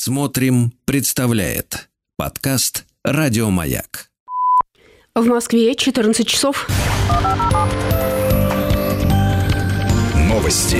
Смотрим, представляет подкаст Радиомаяк. В Москве 14 часов. Новости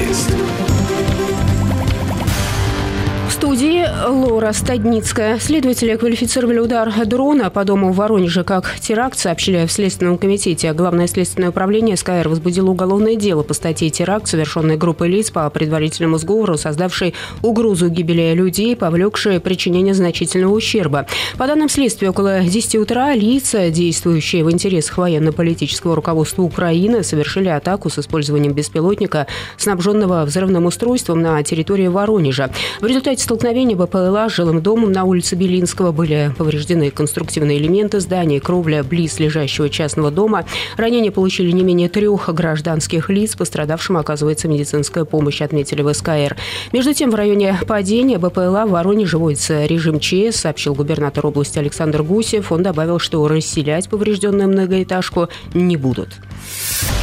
студии Лора Стадницкая. Следователи квалифицировали удар дрона по дому в Воронеже как теракт, сообщили в Следственном комитете. Главное следственное управление СКР возбудило уголовное дело по статье «Теракт», совершенной группой лиц по предварительному сговору, создавшей угрозу гибели людей, повлекшей причинение значительного ущерба. По данным следствия, около 10 утра лица, действующие в интересах военно-политического руководства Украины, совершили атаку с использованием беспилотника, снабженного взрывным устройством на территории Воронежа. В результате столкновения БПЛА с жилым домом на улице Белинского были повреждены конструктивные элементы здания, кровля близ лежащего частного дома. Ранения получили не менее трех гражданских лиц. Пострадавшим оказывается медицинская помощь, отметили в СКР. Между тем, в районе падения БПЛА в Воронеже вводится режим ЧС, сообщил губернатор области Александр Гусев. Он добавил, что расселять поврежденную многоэтажку не будут.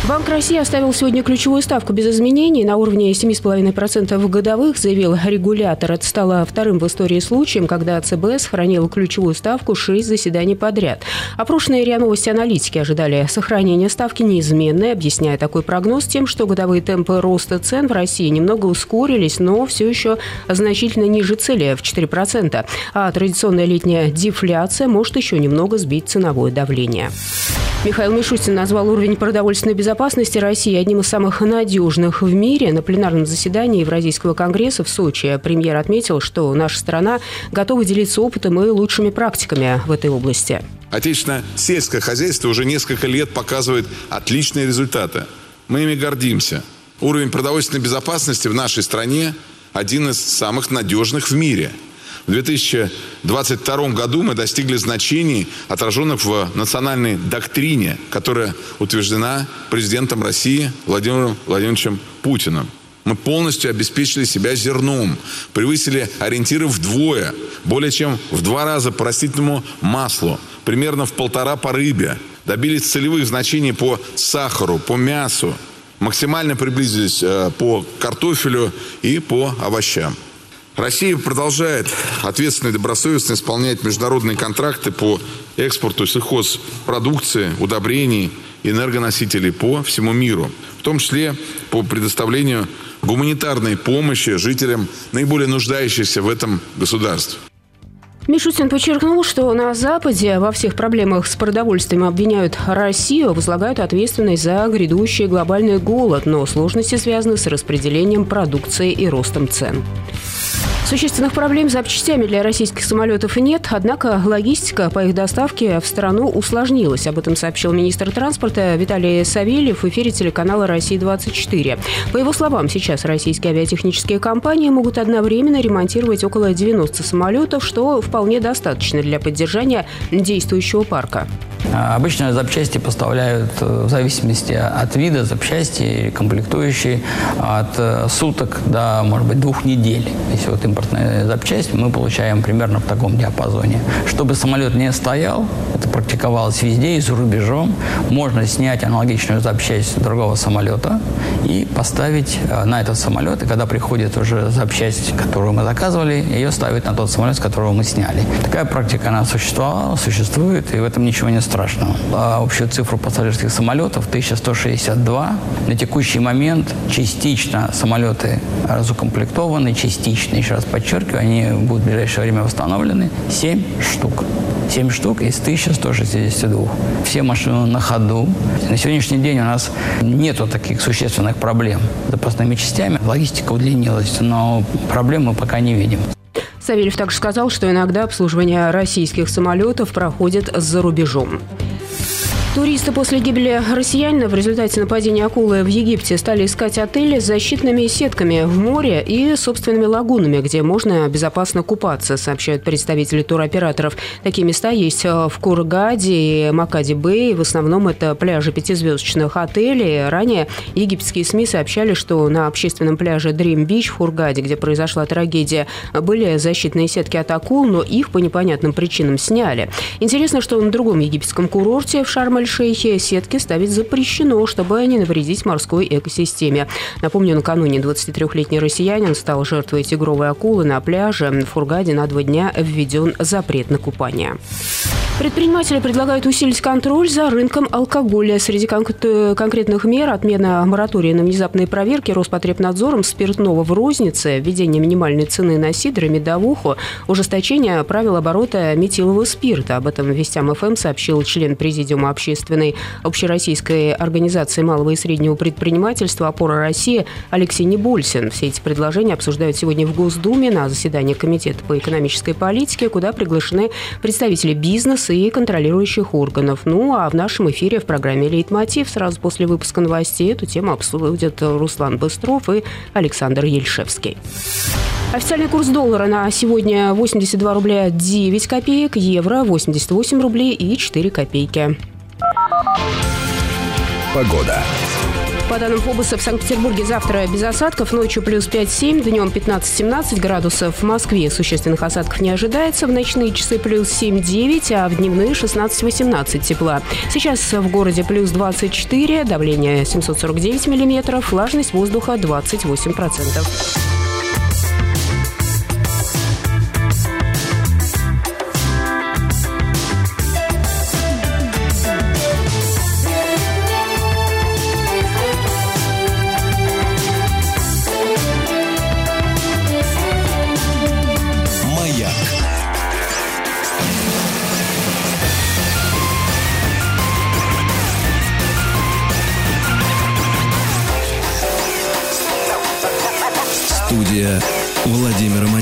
Банк России оставил сегодня ключевую ставку без изменений на уровне 7,5% годовых, заявил регулятор. Это стало вторым в истории случаем, когда ЦБ сохранил ключевую ставку 6 заседаний подряд. Опрошенные РИА Новости аналитики ожидали сохранения ставки неизменной, объясняя такой прогноз тем, что годовые темпы роста цен в России немного ускорились, но все еще значительно ниже цели в 4%. А традиционная летняя дефляция может еще немного сбить ценовое давление. Михаил Мишустин назвал уровень продовольственной безопасности России одним из самых надежных в мире. На пленарном заседании Евразийского конгресса в Сочи премьер отметил, что наша страна готова делиться опытом и лучшими практиками в этой области. Отечественное сельское хозяйство уже несколько лет показывает отличные результаты. Мы ими гордимся. Уровень продовольственной безопасности в нашей стране один из самых надежных в мире – в 2022 году мы достигли значений, отраженных в национальной доктрине, которая утверждена президентом России Владимиром Владимировичем Путиным. Мы полностью обеспечили себя зерном, превысили ориентиры вдвое, более чем в два раза по растительному маслу, примерно в полтора по рыбе, добились целевых значений по сахару, по мясу, максимально приблизились э, по картофелю и по овощам. Россия продолжает ответственно и добросовестно исполнять международные контракты по экспорту сельхозпродукции, удобрений, энергоносителей по всему миру, в том числе по предоставлению гуманитарной помощи жителям наиболее нуждающихся в этом государств. Мишустин подчеркнул, что на Западе во всех проблемах с продовольствием обвиняют Россию, возлагают ответственность за грядущий глобальный голод, но сложности связаны с распределением продукции и ростом цен. Существенных проблем с запчастями для российских самолетов нет, однако логистика по их доставке в страну усложнилась. Об этом сообщил министр транспорта Виталий Савельев в эфире телеканала «Россия-24». По его словам, сейчас российские авиатехнические компании могут одновременно ремонтировать около 90 самолетов, что вполне достаточно для поддержания действующего парка. Обычно запчасти поставляют э, в зависимости от вида запчасти, комплектующие, от э, суток до, может быть, двух недель. Если вот импортная запчасть, мы получаем примерно в таком диапазоне. Чтобы самолет не стоял, это практиковалось везде и за рубежом, можно снять аналогичную запчасть другого самолета и поставить э, на этот самолет, и когда приходит уже запчасть, которую мы заказывали, ее ставить на тот самолет, с которого мы сняли. Такая практика, она существовала, существует, и в этом ничего не страшно страшного. А общую цифру пассажирских самолетов 1162. На текущий момент частично самолеты разукомплектованы, частично, еще раз подчеркиваю, они будут в ближайшее время восстановлены. 7 штук. 7 штук из 1162. Все машины на ходу. На сегодняшний день у нас нету таких существенных проблем с запасными частями. Логистика удлинилась, но проблем мы пока не видим. Савельев также сказал, что иногда обслуживание российских самолетов проходит за рубежом. Туристы после гибели россиянина в результате нападения акулы в Египте стали искать отели с защитными сетками в море и собственными лагунами, где можно безопасно купаться, сообщают представители туроператоров. Такие места есть в Кургаде и Макади-Бэй. В основном это пляжи пятизвездочных отелей. Ранее египетские СМИ сообщали, что на общественном пляже Дрим-Бич в Хургаде, где произошла трагедия, были защитные сетки от акул, но их по непонятным причинам сняли. Интересно, что на другом египетском курорте в Шарм-эль-Шейхе сетки ставить запрещено, чтобы не навредить морской экосистеме. Напомню, накануне 23-летний россиянин стал жертвой тигровой акулы на пляже. В Хургаде на два дня введен запрет на купание. Предприниматели предлагают усилить контроль за рынком алкоголя. Среди кон- конкретных мер отмена моратория на внезапные проверки Роспотребнадзором спиртного в рознице, введение минимальной цены на сидр и медовуху, ужесточение правил оборота метилового спирта. Об этом Вестям ФМ сообщил член Президиума общественной общероссийской организации малого и среднего предпринимательства «Опора России» Алексей Небольсин. Все эти предложения обсуждают сегодня в Госдуме на заседании Комитета по экономической политике, куда приглашены представители бизнеса и контролирующих органов. Ну, а в нашем эфире в программе «Лейтмотив» сразу после выпуска новостей эту тему обсудят Руслан Быстров и Александр Ельшевский. Официальный курс доллара на сегодня 82 рубля 9 копеек, евро 88 рублей и 4 копейки. Погода. По данным Фобуса, в Санкт-Петербурге завтра без осадков, ночью плюс 5-7, днем 15-17 градусов. В Москве существенных осадков не ожидается, в ночные часы плюс 7-9, а в дневные 16-18 тепла. Сейчас в городе плюс 24, давление 749 миллиметров, влажность воздуха 28 процентов.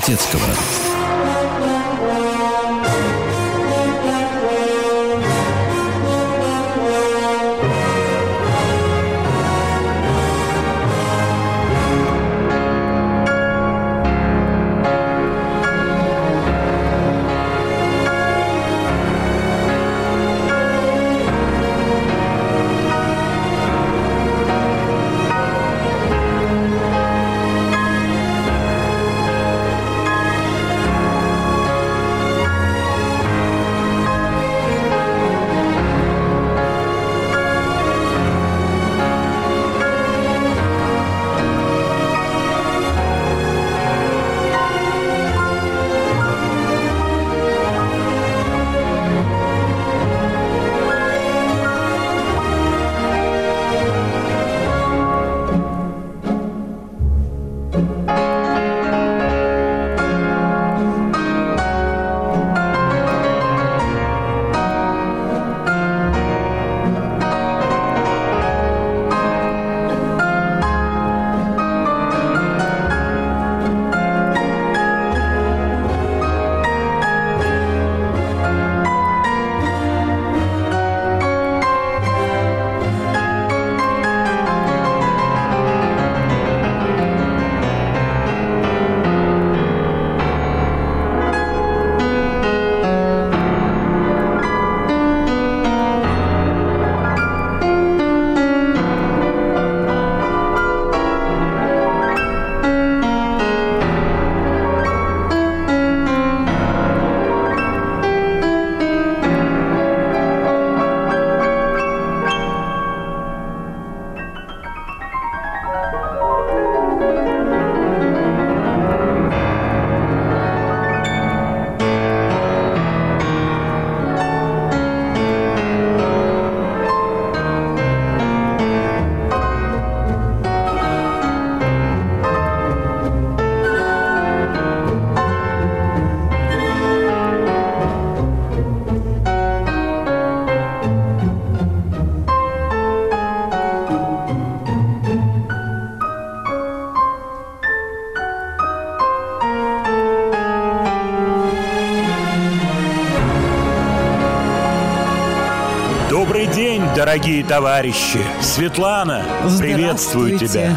Владимира товарищи. Светлана, приветствую тебя.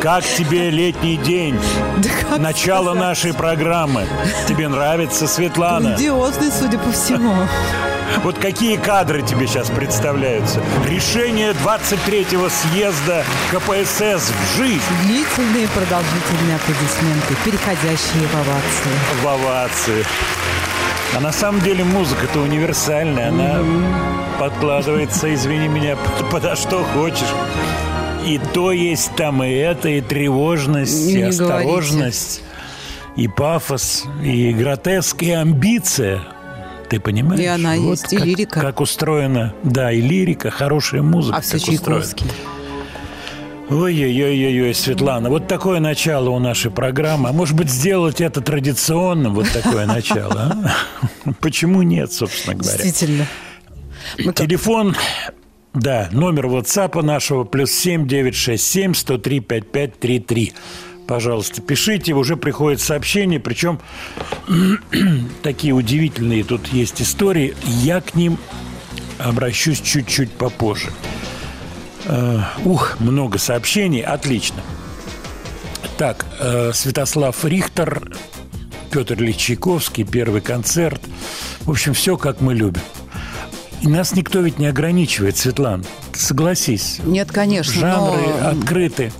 Как тебе летний день? Да как Начало сказать? нашей программы. Тебе нравится, Светлана? Грандиозный, судя по всему. Вот какие кадры тебе сейчас представляются? Решение 23-го съезда КПСС в жизнь. А на самом деле музыка-то универсальная, она подкладывается, извини меня, под, подо что хочешь. И то есть там и это, и тревожность, Не и говорите. осторожность, и пафос, и гротеск, и амбиция. Ты понимаешь? И она есть, и как, лирика. Как устроена, да, и лирика, хорошая музыка. А все как устроена. Ой-ой-ой-ой, Светлана, вот такое начало у нашей программы. А может быть, сделать это традиционным, вот такое начало? а? Почему нет, собственно говоря? Действительно. Мы как- Телефон, да, номер WhatsApp нашего плюс семь девять шесть семь сто три пять пять три три. Пожалуйста, пишите, уже приходят сообщения, причем такие удивительные тут есть истории. Я к ним обращусь чуть-чуть попозже. Э, Ух, много сообщений, отлично. Так, э, Святослав Рихтер, Петр Ильич Чайковский, первый концерт. В общем, все как мы любим. И нас никто ведь не ограничивает, Светлан. Согласись. Нет, конечно, Жанры но- открыты.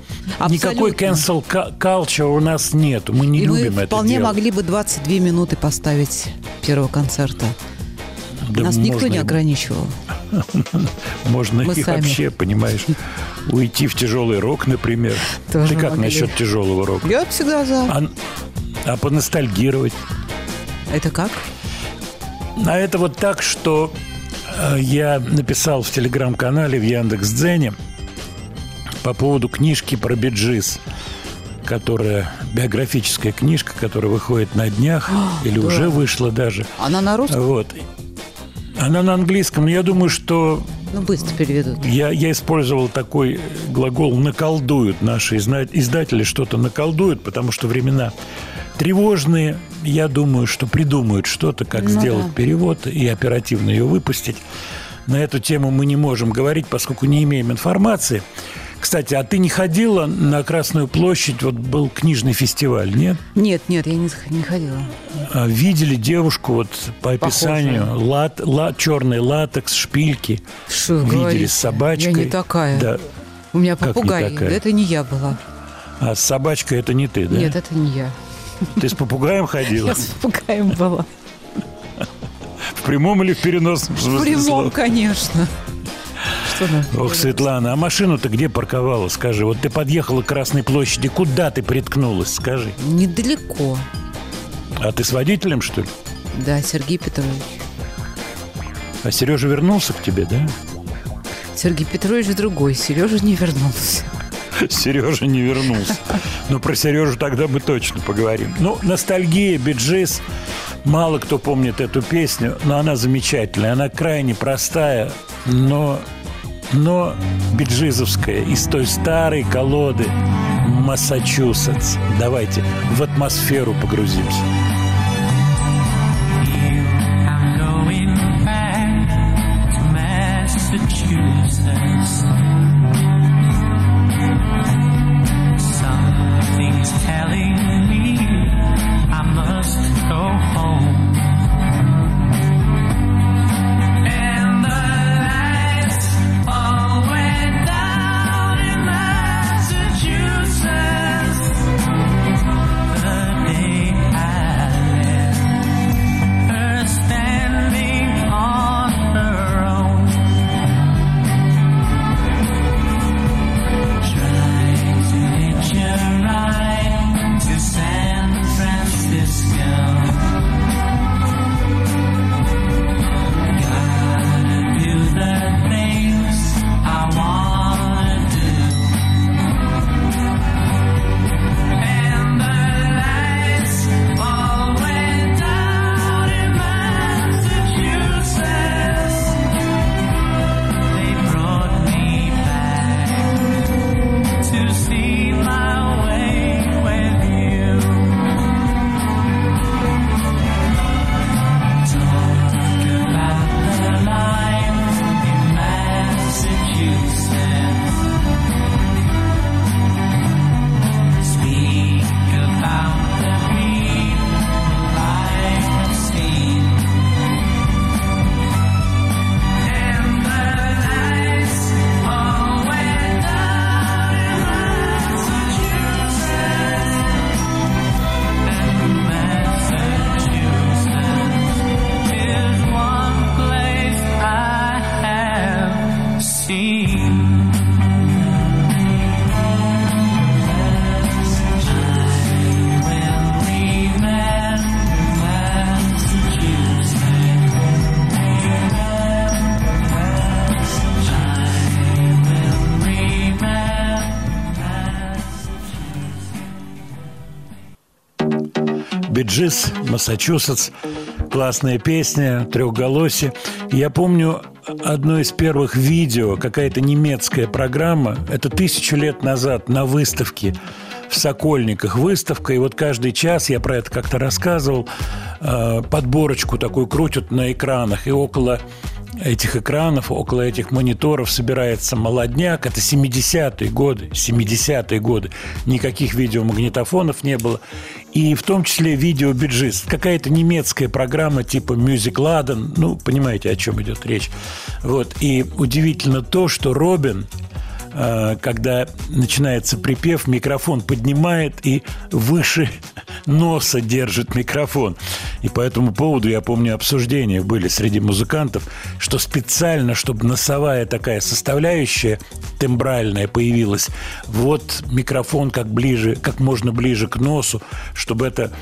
Никакой Абсолютно. cancel ка- culture у нас нет. Мы не И мы любим это вполне делать. могли бы 22 минуты поставить первого концерта. Да Нас никто можно не и- ограничивал. Можно Мы и сами. вообще, понимаешь, уйти в тяжелый рок, например. Тоже Ты как могли. насчет тяжелого рока? Я всегда за. А, а поностальгировать? Это как? А это вот так, что э, я написал в телеграм-канале в Яндекс.Дзене по поводу книжки про биджис, которая биографическая книжка, которая выходит на днях или уже вышла даже. Она на русском? Вот. Она на английском, но я думаю, что Ну, быстро переведут. я, я использовал такой глагол «наколдуют». Наши издатели что-то наколдуют, потому что времена тревожные. Я думаю, что придумают что-то, как Ну сделать да. перевод и оперативно ее выпустить. На эту тему мы не можем говорить, поскольку не имеем информации. Кстати, а ты не ходила на Красную площадь? Вот был книжный фестиваль, нет? Нет, нет, я не, не ходила. А Видели девушку вот по описанию, лат, ла- черный латекс, шпильки. Что Видели говорите? с собачкой. Я не такая. Да. У меня Как не попугай. такая? Это не я была. А с собачкой это не ты, да? Нет, это не я. Ты с попугаем ходила? Я с попугаем была. В прямом или в переносном В смысле прямом, слова? конечно. Нам? Ох, Светлана, а машину-то где парковала, скажи? Вот ты подъехала к Красной площади, куда ты приткнулась, скажи? Недалеко. А ты с водителем, что ли? Да, Сергей Петрович. А Сережа вернулся к тебе, да? Сергей Петрович другой. Сережа не вернулся. Сережа не вернулся. Но про Сережу тогда мы точно поговорим. Ну, ностальгия, биджис. Мало кто помнит эту песню, но она замечательная. Она крайне простая, но, но биджизовская. Из той старой колоды Массачусетс. Давайте в атмосферу погрузимся. Массачусетс. Классная песня, трехголосие. Я помню одно из первых видео, какая-то немецкая программа. Это тысячу лет назад на выставке в Сокольниках выставка, и вот каждый час, я про это как-то рассказывал, э, подборочку такую крутят на экранах, и около этих экранов, около этих мониторов собирается молодняк. Это 70-е годы, 70-е годы. Никаких видеомагнитофонов не было. И в том числе видео биджист. Какая-то немецкая программа типа Music Laden. Ну, понимаете, о чем идет речь. Вот. И удивительно то, что Робин когда начинается припев, микрофон поднимает и выше носа держит микрофон. И по этому поводу, я помню, обсуждения были среди музыкантов, что специально, чтобы носовая такая составляющая тембральная появилась, вот микрофон как ближе, как можно ближе к носу, чтобы это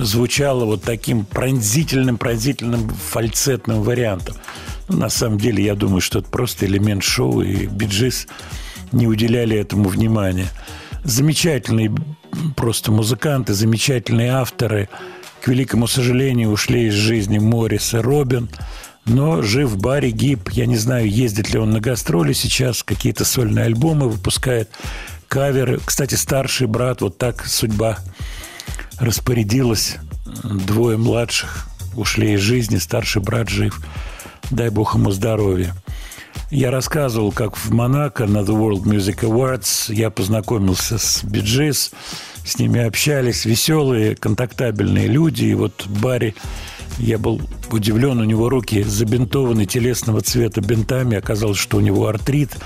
звучало вот таким пронзительным, пронзительным фальцетным вариантом. На самом деле, я думаю, что это просто элемент шоу, и биджис не уделяли этому внимания. Замечательные просто музыканты, замечательные авторы. К великому сожалению, ушли из жизни Моррис и Робин. Но жив Барри Гиб. Я не знаю, ездит ли он на гастроли сейчас, какие-то сольные альбомы выпускает, каверы. Кстати, старший брат, вот так судьба распорядилась. Двое младших ушли из жизни, старший брат жив. Дай бог ему здоровья. Я рассказывал, как в Монако на The World Music Awards я познакомился с Биджис, с ними общались, веселые, контактабельные люди. И вот Барри, я был удивлен, у него руки забинтованы телесного цвета бинтами. Оказалось, что у него артрит.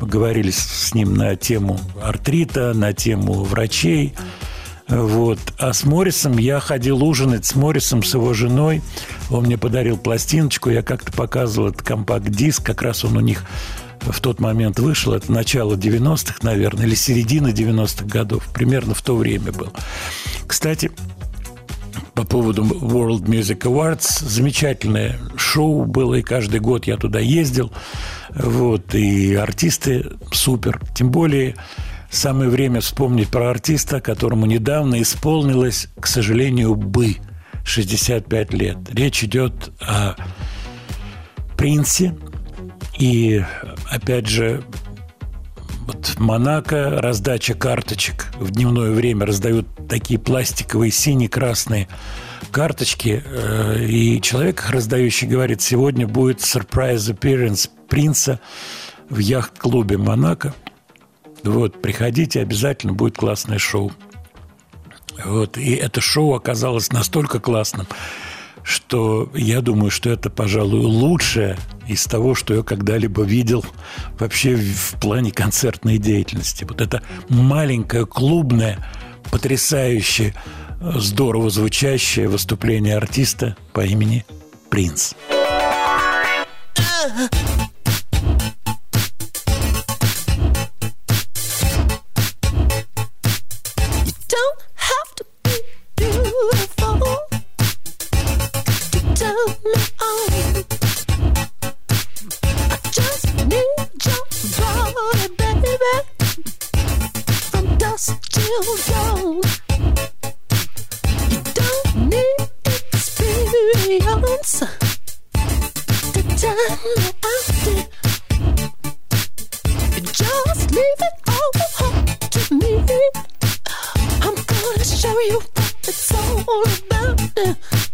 Мы говорили с- ним на тему артрита, на тему врачей. Вот. А с Моррисом я ходил ужинать с Моррисом, с его женой. Он мне подарил пластиночку. Я как-то показывал этот компакт-диск. Как раз он у них в тот момент вышел. Это начало 90-х, наверное, или середина 90-х годов. Примерно в то время был. Кстати, по поводу World Music Awards. Замечательное шоу было, и каждый год я туда ездил. Вот, и артисты супер. Тем более, самое время вспомнить про артиста, которому недавно исполнилось, к сожалению, бы 65 лет. Речь идет о Принце. И, опять же, вот в Монако раздача карточек в дневное время раздают такие пластиковые сине-красные карточки, э, и человек, их раздающий, говорит, сегодня будет surprise appearance принца в яхт-клубе Монако. Вот, приходите, обязательно будет классное шоу. Вот, и это шоу оказалось настолько классным, что я думаю, что это, пожалуй, лучшее из того, что я когда-либо видел вообще в плане концертной деятельности. Вот это маленькое, клубное, потрясающее, здорово звучащее выступление артиста по имени Принц. don't show you what it's all about.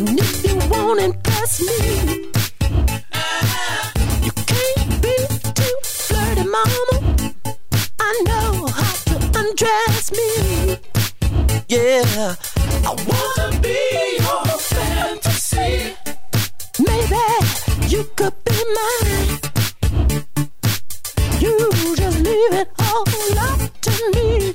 If you won't impress me, you can't be too flirty, mama. I know how to undress me. Yeah, I wanna be your fantasy. Maybe you could be mine. You just leave it all up to me.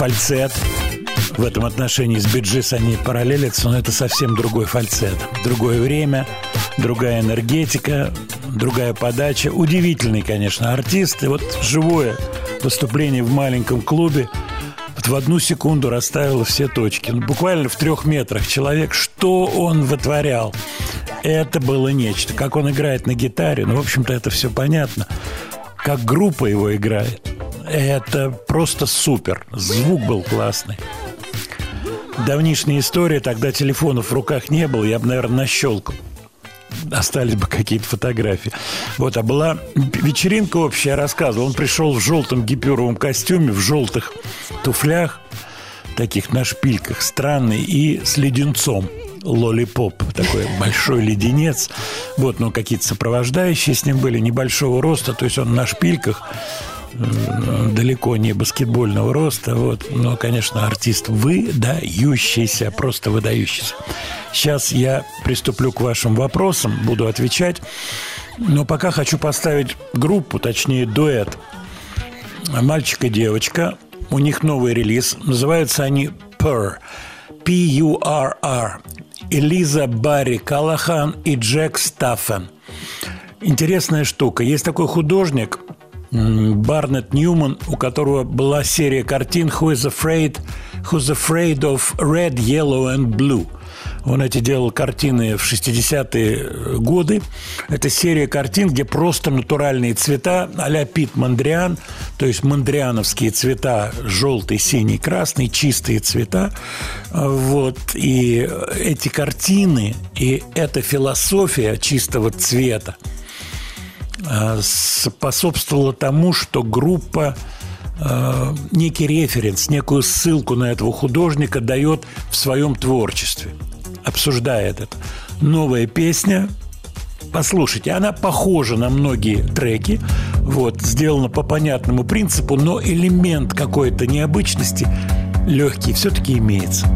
фальцет. В этом отношении с биджис они параллелятся, но это совсем другой фальцет. Другое время, другая энергетика, другая подача. Удивительный, конечно, артист. И вот живое выступление в маленьком клубе вот в одну секунду расставило все точки. Ну, буквально в трех метрах человек, что он вытворял. Это было нечто. Как он играет на гитаре, ну, в общем-то, это все понятно. Как группа его играет. Это просто супер. Звук был классный. Давнишняя история, тогда телефонов в руках не было, я бы, наверное, нащелкал. Остались бы какие-то фотографии. Вот, а была вечеринка общая, я рассказывал. Он пришел в желтом гипюровом костюме, в желтых туфлях, таких на шпильках, странный, и с леденцом лолипоп, такой большой леденец. Вот, но какие-то сопровождающие с ним были небольшого роста, то есть он на шпильках, далеко не баскетбольного роста, вот, но, конечно, артист выдающийся, просто выдающийся. Сейчас я приступлю к вашим вопросам, буду отвечать, но пока хочу поставить группу, точнее дуэт, мальчик и девочка, у них новый релиз, называются они Purr, P-U-R-R, Элиза Барри Калахан и Джек Стаффен. Интересная штука. Есть такой художник Барнет Ньюман, у которого была серия картин «Who is afraid, who's afraid of red, yellow and blue». Он эти делал картины в 60-е годы. Это серия картин, где просто натуральные цвета а-ля Пит Мандриан, то есть мандриановские цвета, желтый, синий, красный, чистые цвета. Вот. И эти картины, и эта философия чистого цвета э, способствовала тому, что группа э, некий референс, некую ссылку на этого художника дает в своем творчестве, обсуждает это. Новая песня, послушайте, она похожа на многие треки, вот, сделана по понятному принципу, но элемент какой-то необычности легкий все-таки имеется.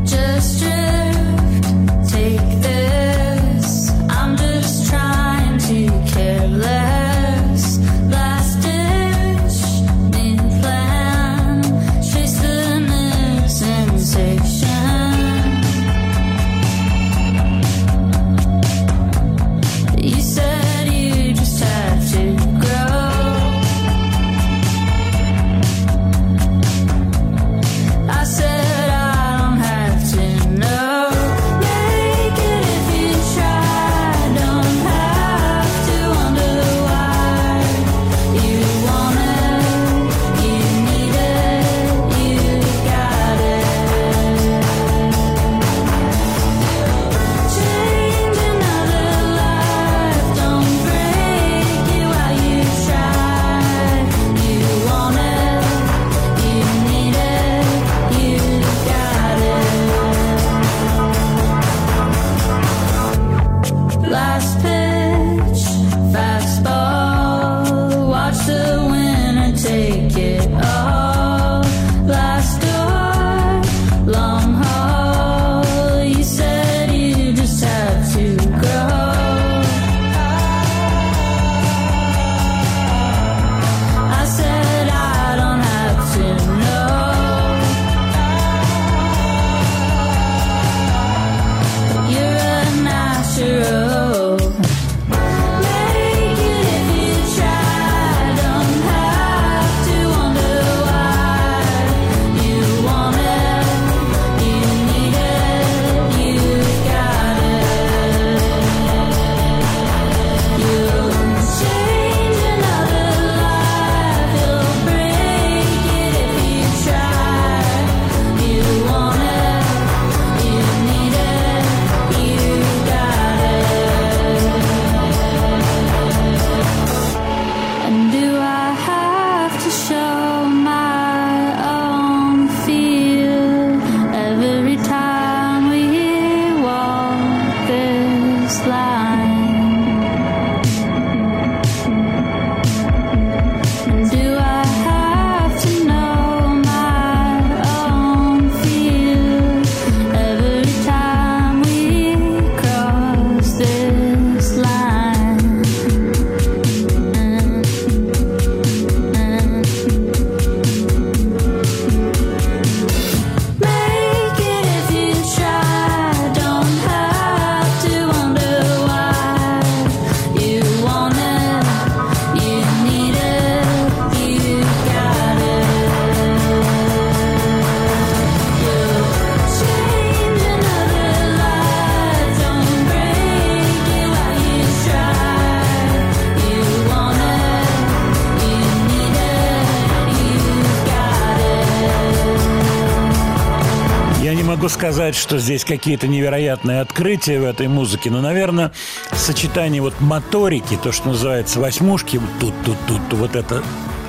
Сказать, что здесь какие-то невероятные открытия в этой музыке, но, наверное, сочетание вот моторики, то, что называется восьмушки, вот тут, тут, тут, вот это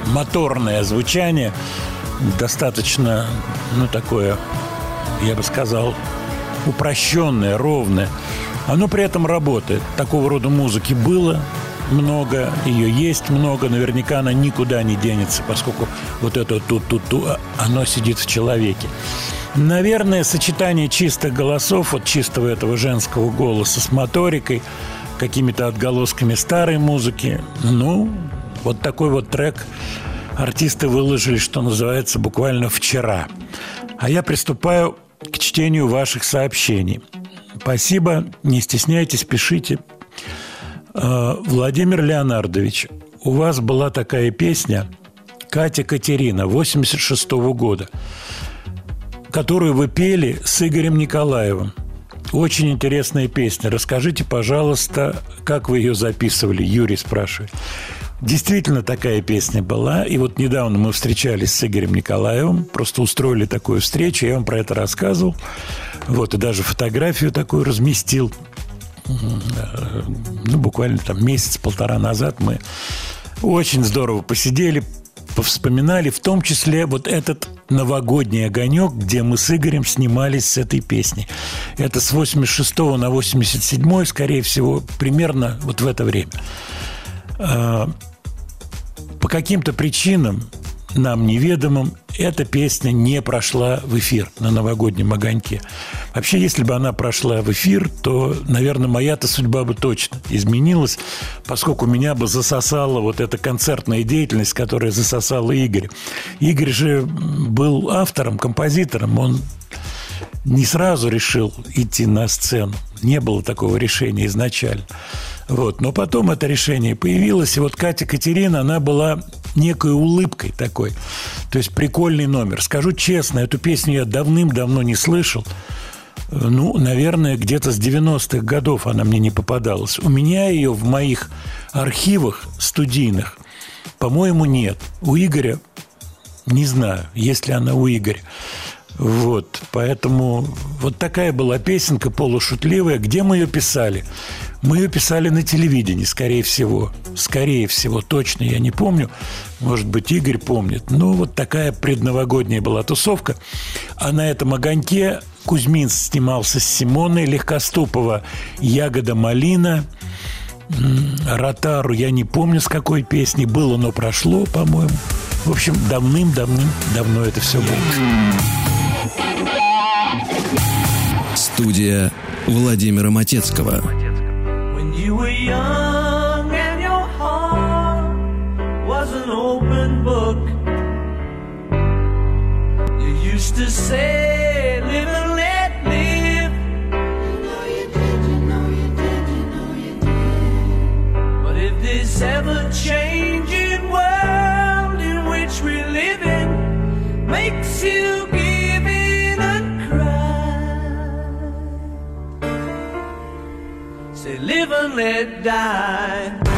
моторное звучание, достаточно, ну, такое, я бы сказал, упрощенное, ровное. Оно при этом работает. Такого рода музыки было много, ее есть много, наверняка она никуда не денется, поскольку вот это тут-тут-ту, оно сидит в человеке. Наверное, сочетание чистых голосов, вот чистого этого женского голоса с моторикой, какими-то отголосками старой музыки, ну, вот такой вот трек артисты выложили, что называется, буквально вчера. А я приступаю к чтению ваших сообщений. Спасибо, не стесняйтесь, пишите. Э, Владимир Леонардович, у вас была такая песня «Катя Катерина» 86 года, которую вы пели с Игорем Николаевым. Очень интересная песня. Расскажите, пожалуйста, как вы ее записывали? Юрий спрашивает. Действительно такая песня была. И вот недавно мы встречались с Игорем Николаевым, просто устроили такую встречу, я вам про это рассказывал. Вот, и даже фотографию такую разместил. Ну, буквально там месяц-полтора назад мы очень здорово посидели, повспоминали, в том числе вот этот новогодний огонек, где мы с Игорем снимались с этой песней. Это с 86 на 87, скорее всего, примерно вот в это время. А, По каким-то причинам, нам неведомым, эта песня не прошла в эфир на новогоднем огоньке. Вообще, если бы она прошла в эфир, то, наверное, моя-то судьба бы точно изменилась, поскольку меня бы засосала вот эта концертная деятельность, которая засосала Игорь. Игорь же был автором, композитором, он не сразу решил идти на сцену. Не было такого решения изначально. Вот. Но потом это решение появилось, и вот Катя Катерина, она была некой улыбкой такой. То есть прикольный номер. Скажу честно, эту песню я давным-давно не слышал. Ну, наверное, где-то с 90-х годов она мне не попадалась. У меня ее в моих архивах студийных, по-моему, нет. У Игоря не знаю, есть ли она у Игоря. Вот, поэтому вот такая была песенка полушутливая. Где мы ее писали? Мы ее писали на телевидении, скорее всего. Скорее всего, точно я не помню. Может быть, Игорь помнит. Ну, вот такая предновогодняя была тусовка. А на этом огоньке Кузьмин снимался с Симоной Легкоступова «Ягода малина». Ротару я не помню, с какой песни. Было, но прошло, по-моему. В общем, давным-давным давно это все было. Студия Владимира Матецкого. You were young and your heart was an open book, you used to say, Live and let live. You know you did, you know you did, you know you did. But if this ever changing world in which we live in makes you let die.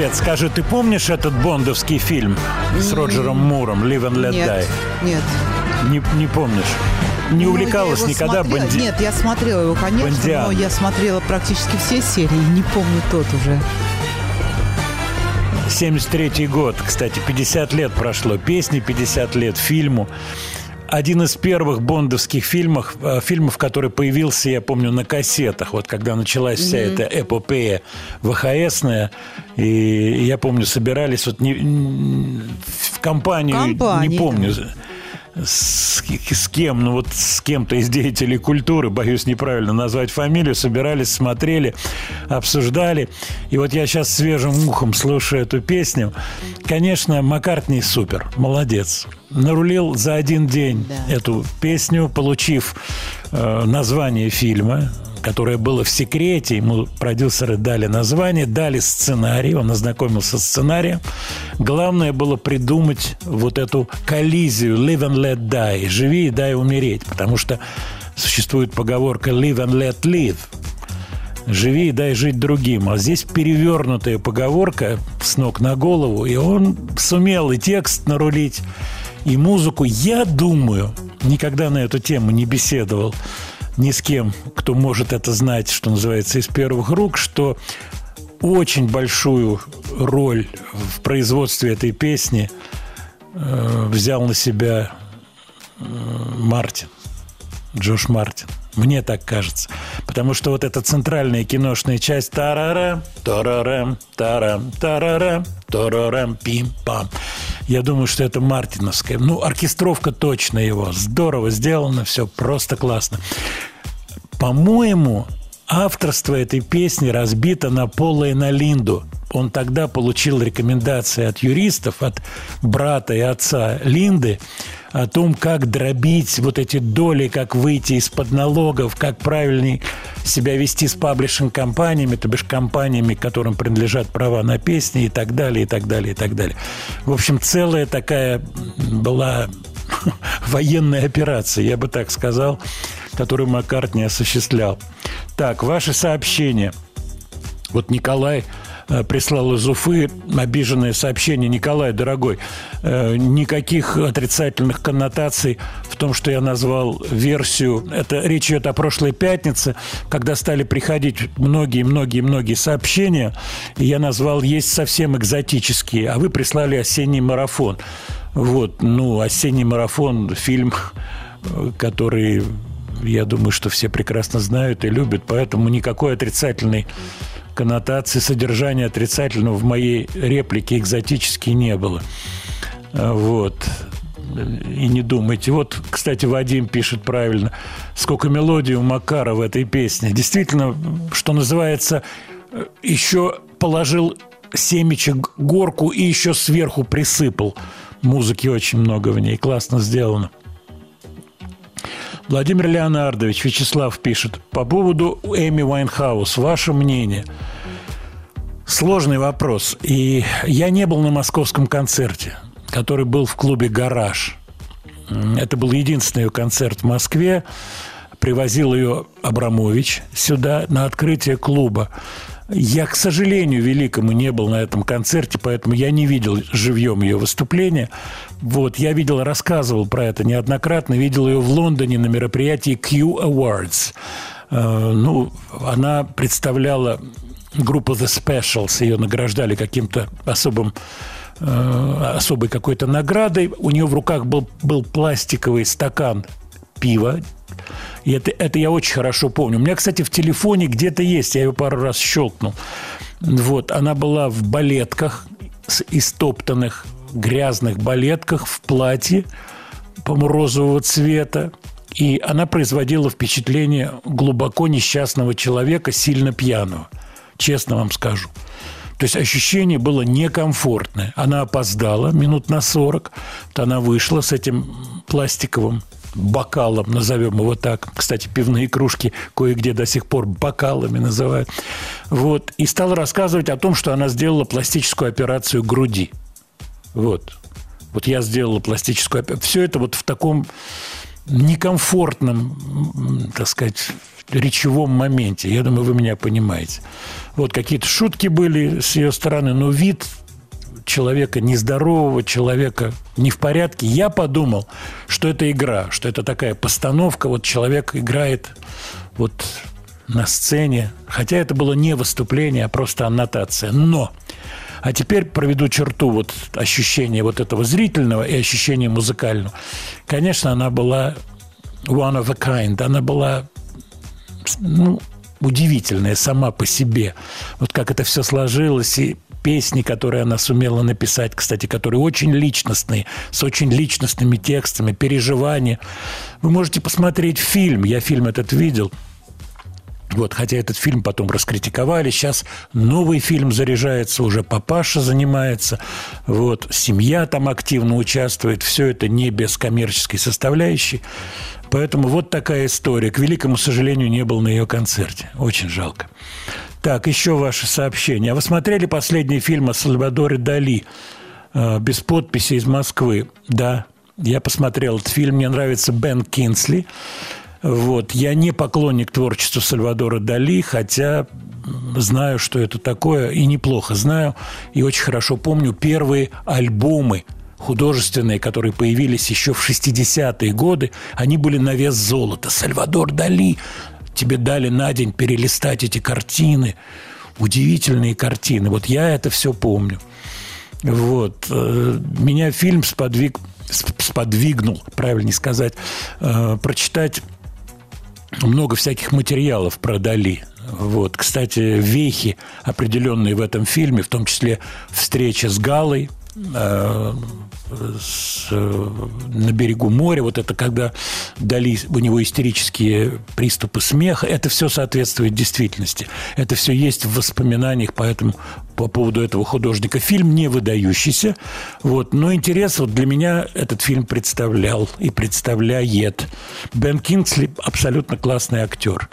Свет, скажи, ты помнишь этот бондовский фильм с Роджером Муром «Live and Let Нет, Die»? нет. Не, не помнишь? Не Ну, увлекалась никогда смотрела. бонди... Нет, я смотрела его, конечно, Бондиан. но я смотрела практически все серии, не помню тот уже. 73 год, кстати, 50 лет прошло. Песни 50 лет, фильму. Один из первых бондовских фильмов, э, фильмов, который появился, я помню, на кассетах. Вот когда началась вся эта эпопея ВХСная. И я помню, собирались вот не, в компанию, Компания, не помню, с, с кем, ну вот с кем-то из деятелей культуры, боюсь неправильно назвать фамилию, собирались, смотрели, обсуждали. И вот я сейчас свежим ухом слушаю эту песню. Конечно, Маккартни супер, молодец. Нарулил за один день Да. эту песню, получив название фильма, которое было в секрете. Ему продюсеры дали название, дали сценарий, он ознакомился с сценарием. Главное было придумать вот эту коллизию «live and let die» – «живи и дай умереть», потому что существует поговорка «live and let live», живи и дай жить другим. А здесь перевернутая поговорка с ног на голову, и он сумел и текст нарулить, и музыку. Я думаю, никогда на эту тему не беседовал ни с кем, кто может это знать, что называется, из первых рук, что очень большую роль в производстве этой песни э, взял на себя э, Мартин. Джош Мартин. Мне так кажется. Потому что вот эта центральная киношная часть тарарам, тарарам, тарам, тарарам, тарарам, пим-пам. Я думаю, что это мартиновская. Ну, оркестровка точно его. Здорово сделано, все просто классно. По-моему, авторство этой песни разбито на Пола и на Линду. Он тогда получил рекомендации от юристов, от брата и отца Линды о том, как дробить вот эти доли, как выйти из-под налогов, как правильнее себя вести с паблишинг-компаниями, то бишь компаниями, которым принадлежат права на песни и так далее, и так далее, и так далее. В общем, целая такая была военная операция, я бы так сказал, которую Маккартни осуществлял. Так, ваши сообщения. Вот Николай прислал из Уфы обиженное сообщение. Николай, дорогой, э, никаких отрицательных коннотаций в том, что я назвал версию. Это речь идет о прошлой пятнице, когда стали приходить многие-многие-многие сообщения, и я назвал «Есть совсем экзотические», а вы прислали «Осенний марафон». Вот, ну, «Осенний марафон» – фильм, э, который я думаю, что все прекрасно знают и любят, поэтому никакой отрицательной коннотации, содержания отрицательного в моей реплике экзотически не было. А, Вот. И не думайте. Вот, кстати, Вадим пишет правильно. Сколько мелодий у Макара в этой песне. Действительно, что называется, еще положил семечек горку и еще сверху присыпал. Музыки очень много в ней. Классно сделано. Владимир Леонардович, Вячеслав пишет. По поводу Эми Уайнхаус, ваше мнение? Сложный вопрос. И я не был на московском концерте, который был в клубе «Гараж». Это был единственный ее концерт в Москве. Привозил ее Абрамович сюда на открытие клуба. Я, к сожалению, великому не был на этом концерте, поэтому я не видел живьем ее выступления. Вот, я видел, рассказывал про это неоднократно, видел ее в Лондоне на мероприятии Q Awards. Э, Ну, она представляла группу The Specials, ее награждали каким-то особым э, особой какой-то наградой. У нее в руках был, был пластиковый стакан пива. И это, это я очень хорошо помню. У меня, кстати, в телефоне где-то есть, я ее пару раз щелкнул. Вот, она была в балетках, с истоптанных грязных балетках, в платье, по-моему, розового цвета. И она производила впечатление глубоко несчастного человека, сильно пьяного. Честно вам скажу. То есть ощущение было некомфортное. Она опоздала минут на 40. Вот она вышла с этим пластиковым бокалом, назовем его так. Кстати, пивные кружки кое-где до сих пор бокалами называют. Вот. И стала рассказывать о том, что она сделала пластическую операцию груди. Вот. Вот я сделала пластическую операцию. Все это вот в таком некомфортном, так сказать, речевом моменте. Я думаю, вы меня понимаете. Вот какие-то шутки были с ее стороны, но вид человека нездорового, человека не в порядке. Я подумал, что это игра, что это такая постановка. Вот человек играет вот на сцене, хотя это было не выступление, а просто аннотация. Но а теперь проведу черту вот ощущения вот этого зрительного и ощущения музыкального. Конечно, она была one of a kind. Она была ну, удивительная сама по себе. Вот как это все сложилось, и песни, которые она сумела написать, кстати, которые очень личностные, с очень личностными текстами, переживания. Вы можете посмотреть фильм, я фильм этот видел – вот, хотя этот фильм потом раскритиковали, сейчас новый фильм заряжается, уже папаша занимается, вот, семья там активно участвует, все это не без коммерческой составляющей. Поэтому вот такая история. К великому сожалению, не был на ее концерте. Очень жалко. Так, еще ваше сообщение. А вы смотрели последний фильм о Сальвадоре Дали э, без подписи из Москвы? Да, я посмотрел этот фильм. Мне нравится Бен Кинсли. Вот. Я не поклонник творчества Сальвадора Дали, хотя знаю, что это такое, и неплохо знаю, и очень хорошо помню первые альбомы художественные, которые появились еще в 60-е годы, они были на вес золота. Сальвадор Дали, тебе дали на день перелистать эти картины, удивительные картины. Вот я это все помню. Вот. Э, Меня фильм сподвиг, сп- сподвигнул, правильнее сказать, э, прочитать много всяких материалов про Дали. Вот, кстати, вехи определенные в этом фильме, в том числе встреча с Галой, с, э, на берегу моря, вот это когда Дали, у него истерические приступы смеха, это все соответствует действительности. Это все есть в воспоминаниях, поэтому по поводу этого художника. Фильм не выдающийся, вот, но интерес вот для меня этот фильм представлял и представляет. Бен Кингсли абсолютно классный актер.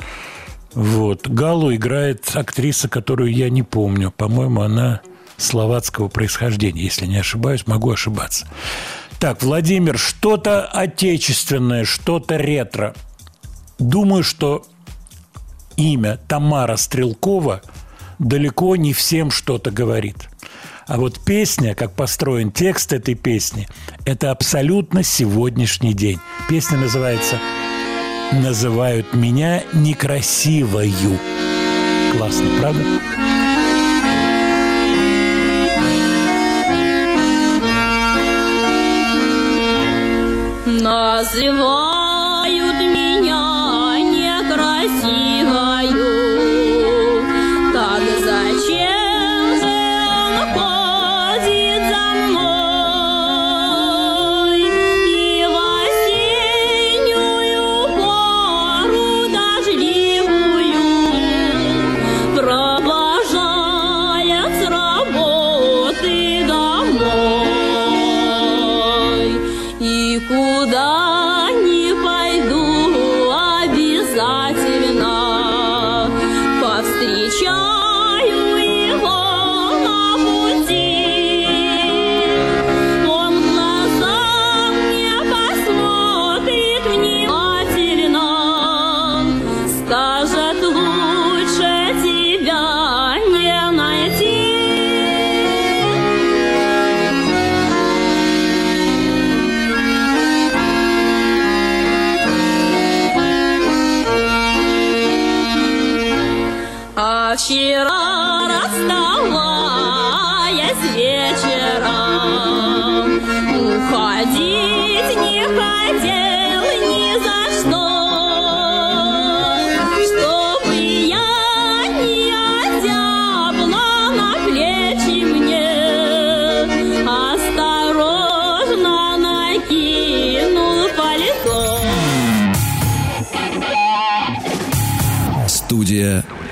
Вот. Галу играет актриса, которую я не помню. По-моему, она словацкого происхождения, если не ошибаюсь, могу ошибаться. Так, Владимир, что-то отечественное, что-то ретро. Думаю, что имя Тамара Стрелкова далеко не всем что-то говорит. А вот песня, как построен текст этой песни, это абсолютно сегодняшний день. Песня называется «Называют меня некрасивою». Классно, правда? Называют меня некрасивою.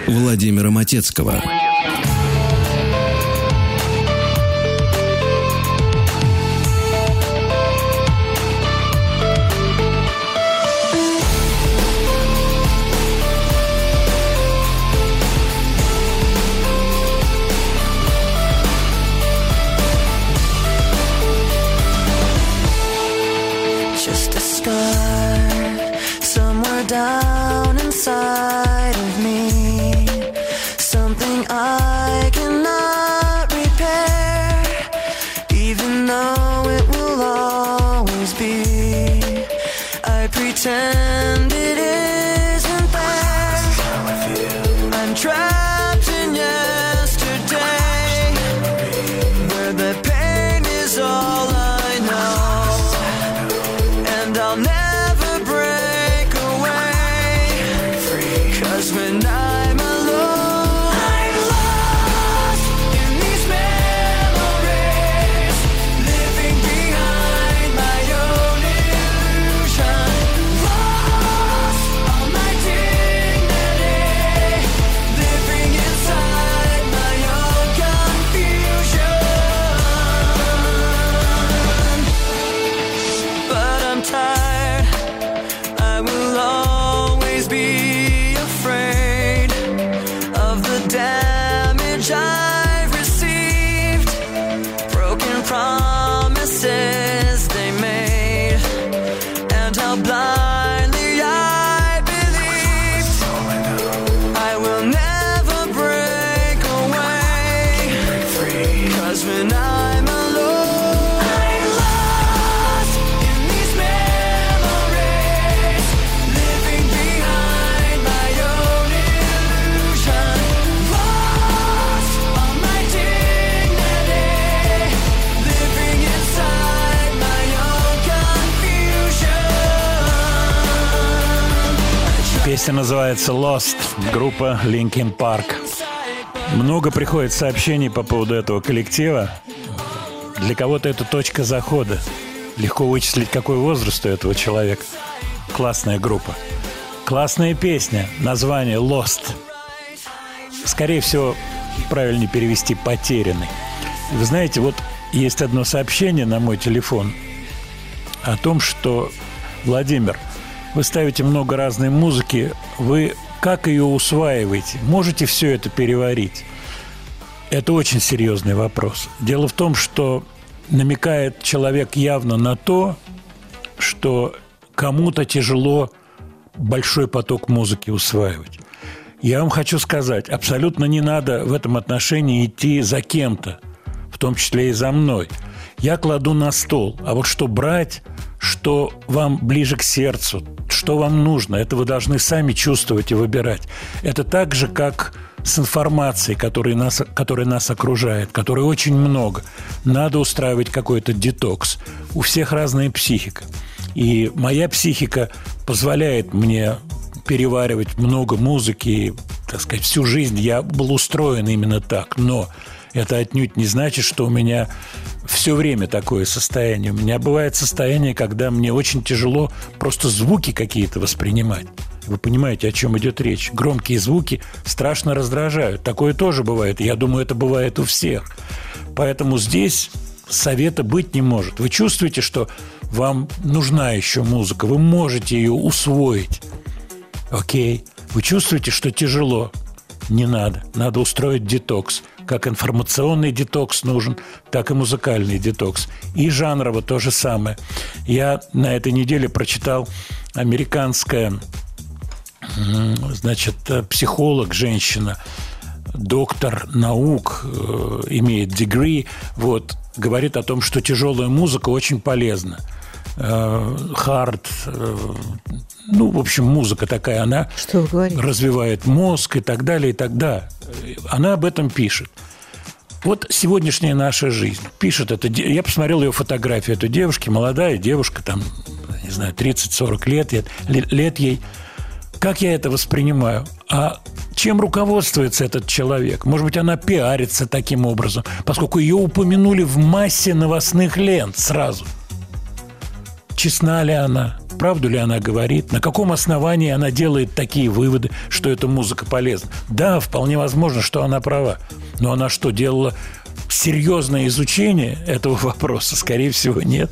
Владимира Матецкого. Называется Lost, группа Linkin Park. Много приходит сообщений по поводу этого коллектива. Для кого-то это точка захода. Легко вычислить, какой возраст у этого человека. Классная группа. Классная песня. Название Lost. Скорее всего, правильнее перевести «потерянный». Вы знаете, вот есть одно сообщение на мой телефон о том, что Владимир, вы ставите много разной музыки, вы как ее усваиваете? Можете все это переварить? Это очень серьезный вопрос. Дело в том, что намекает человек явно на то, что кому-то тяжело большой поток музыки усваивать. Я вам хочу сказать, абсолютно не надо в этом отношении идти за кем-то, в том числе и за мной. Я кладу на стол, а вот что брать, что вам ближе к сердцу, что вам нужно, это вы должны сами чувствовать и выбирать. Это так же, как с информацией, которая нас, которая нас окружает, которой очень много. Надо устраивать какой-то детокс. У всех разная психика. И моя психика позволяет мне переваривать много музыки. Так сказать, всю жизнь я был устроен именно так. Но это отнюдь не значит, что у меня все время такое состояние. У меня бывает состояние, когда мне очень тяжело просто звуки какие-то воспринимать. Вы понимаете, о чем идет речь. Громкие звуки страшно раздражают. Такое тоже бывает. Я думаю, это бывает у всех. Поэтому здесь совета быть не может. Вы чувствуете, что вам нужна еще музыка, вы можете ее усвоить. Окей. Вы чувствуете, что тяжело. Не надо. Надо устроить детокс. Как информационный детокс нужен, так и музыкальный детокс. И жанрово то же самое. Я на этой неделе прочитал американское значит, психолог, женщина, доктор наук, э, имеет degree, вот, говорит о том, что тяжелая музыка очень полезна. Хард, ну, в общем, музыка такая, она развивает мозг и так далее, и так далее. Она об этом пишет. Вот сегодняшняя наша жизнь. Пишет это. Я посмотрел ее фотографию этой девушки, молодая девушка, там, не знаю, 30-40 лет, лет, лет ей. Как я это воспринимаю? А чем руководствуется этот человек? Может быть, она пиарится таким образом, поскольку ее упомянули в массе новостных лент сразу. Честна ли она? Правду ли она говорит? На каком основании она делает такие выводы, что эта музыка полезна? Да, вполне возможно, что она права. Но она что, делала серьезное изучение этого вопроса? Скорее всего, нет.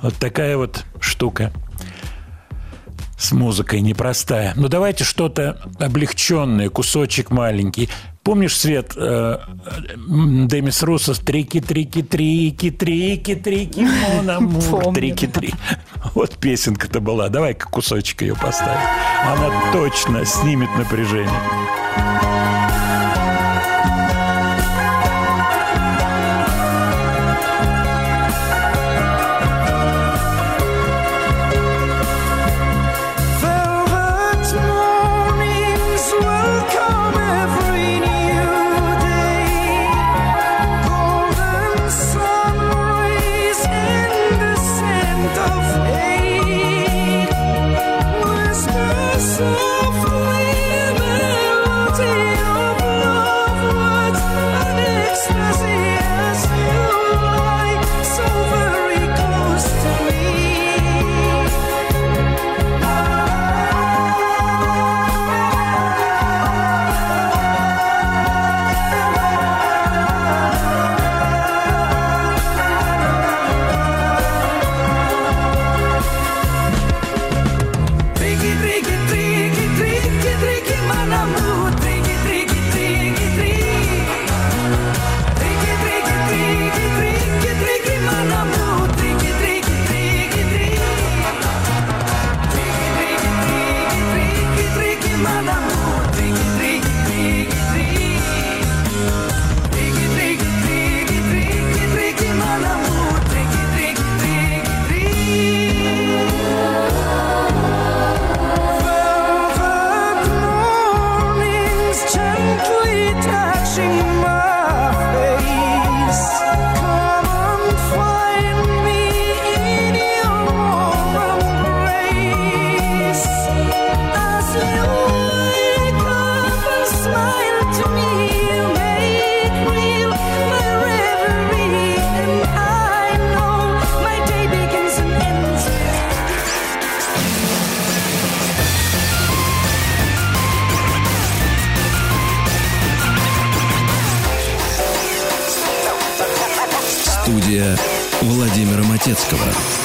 Вот такая вот штука с музыкой непростая. Ну, давайте что-то облегченное, кусочек маленький. Помнишь, Свет, э, Демис Руссо «Трики-трики-трики-трики-трики, трики-три». Вот песенка-то была. Давай-ка кусочек ее поставим. Она точно снимет напряжение. Дворецкого.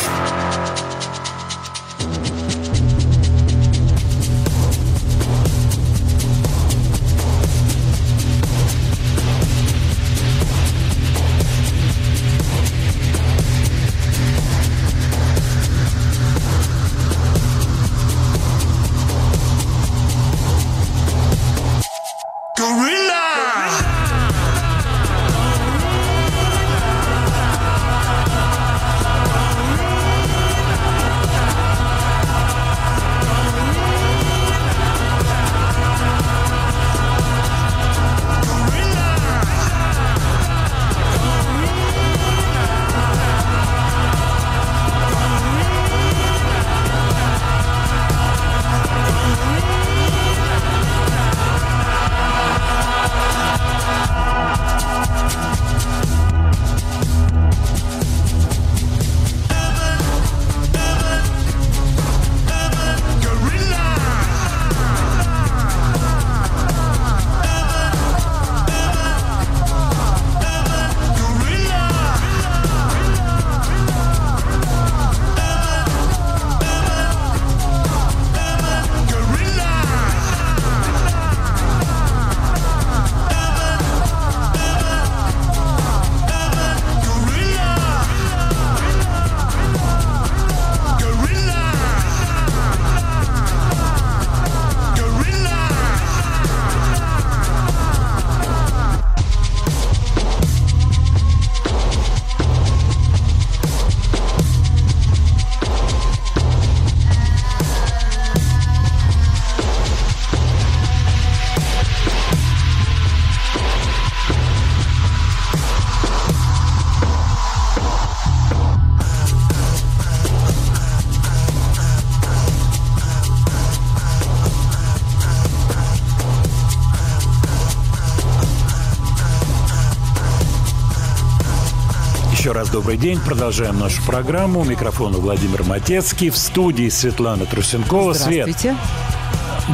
добрый день. Продолжаем нашу программу. У микрофона Владимир Матецкий. В студии Светлана Трусенкова. Здравствуйте. Свет.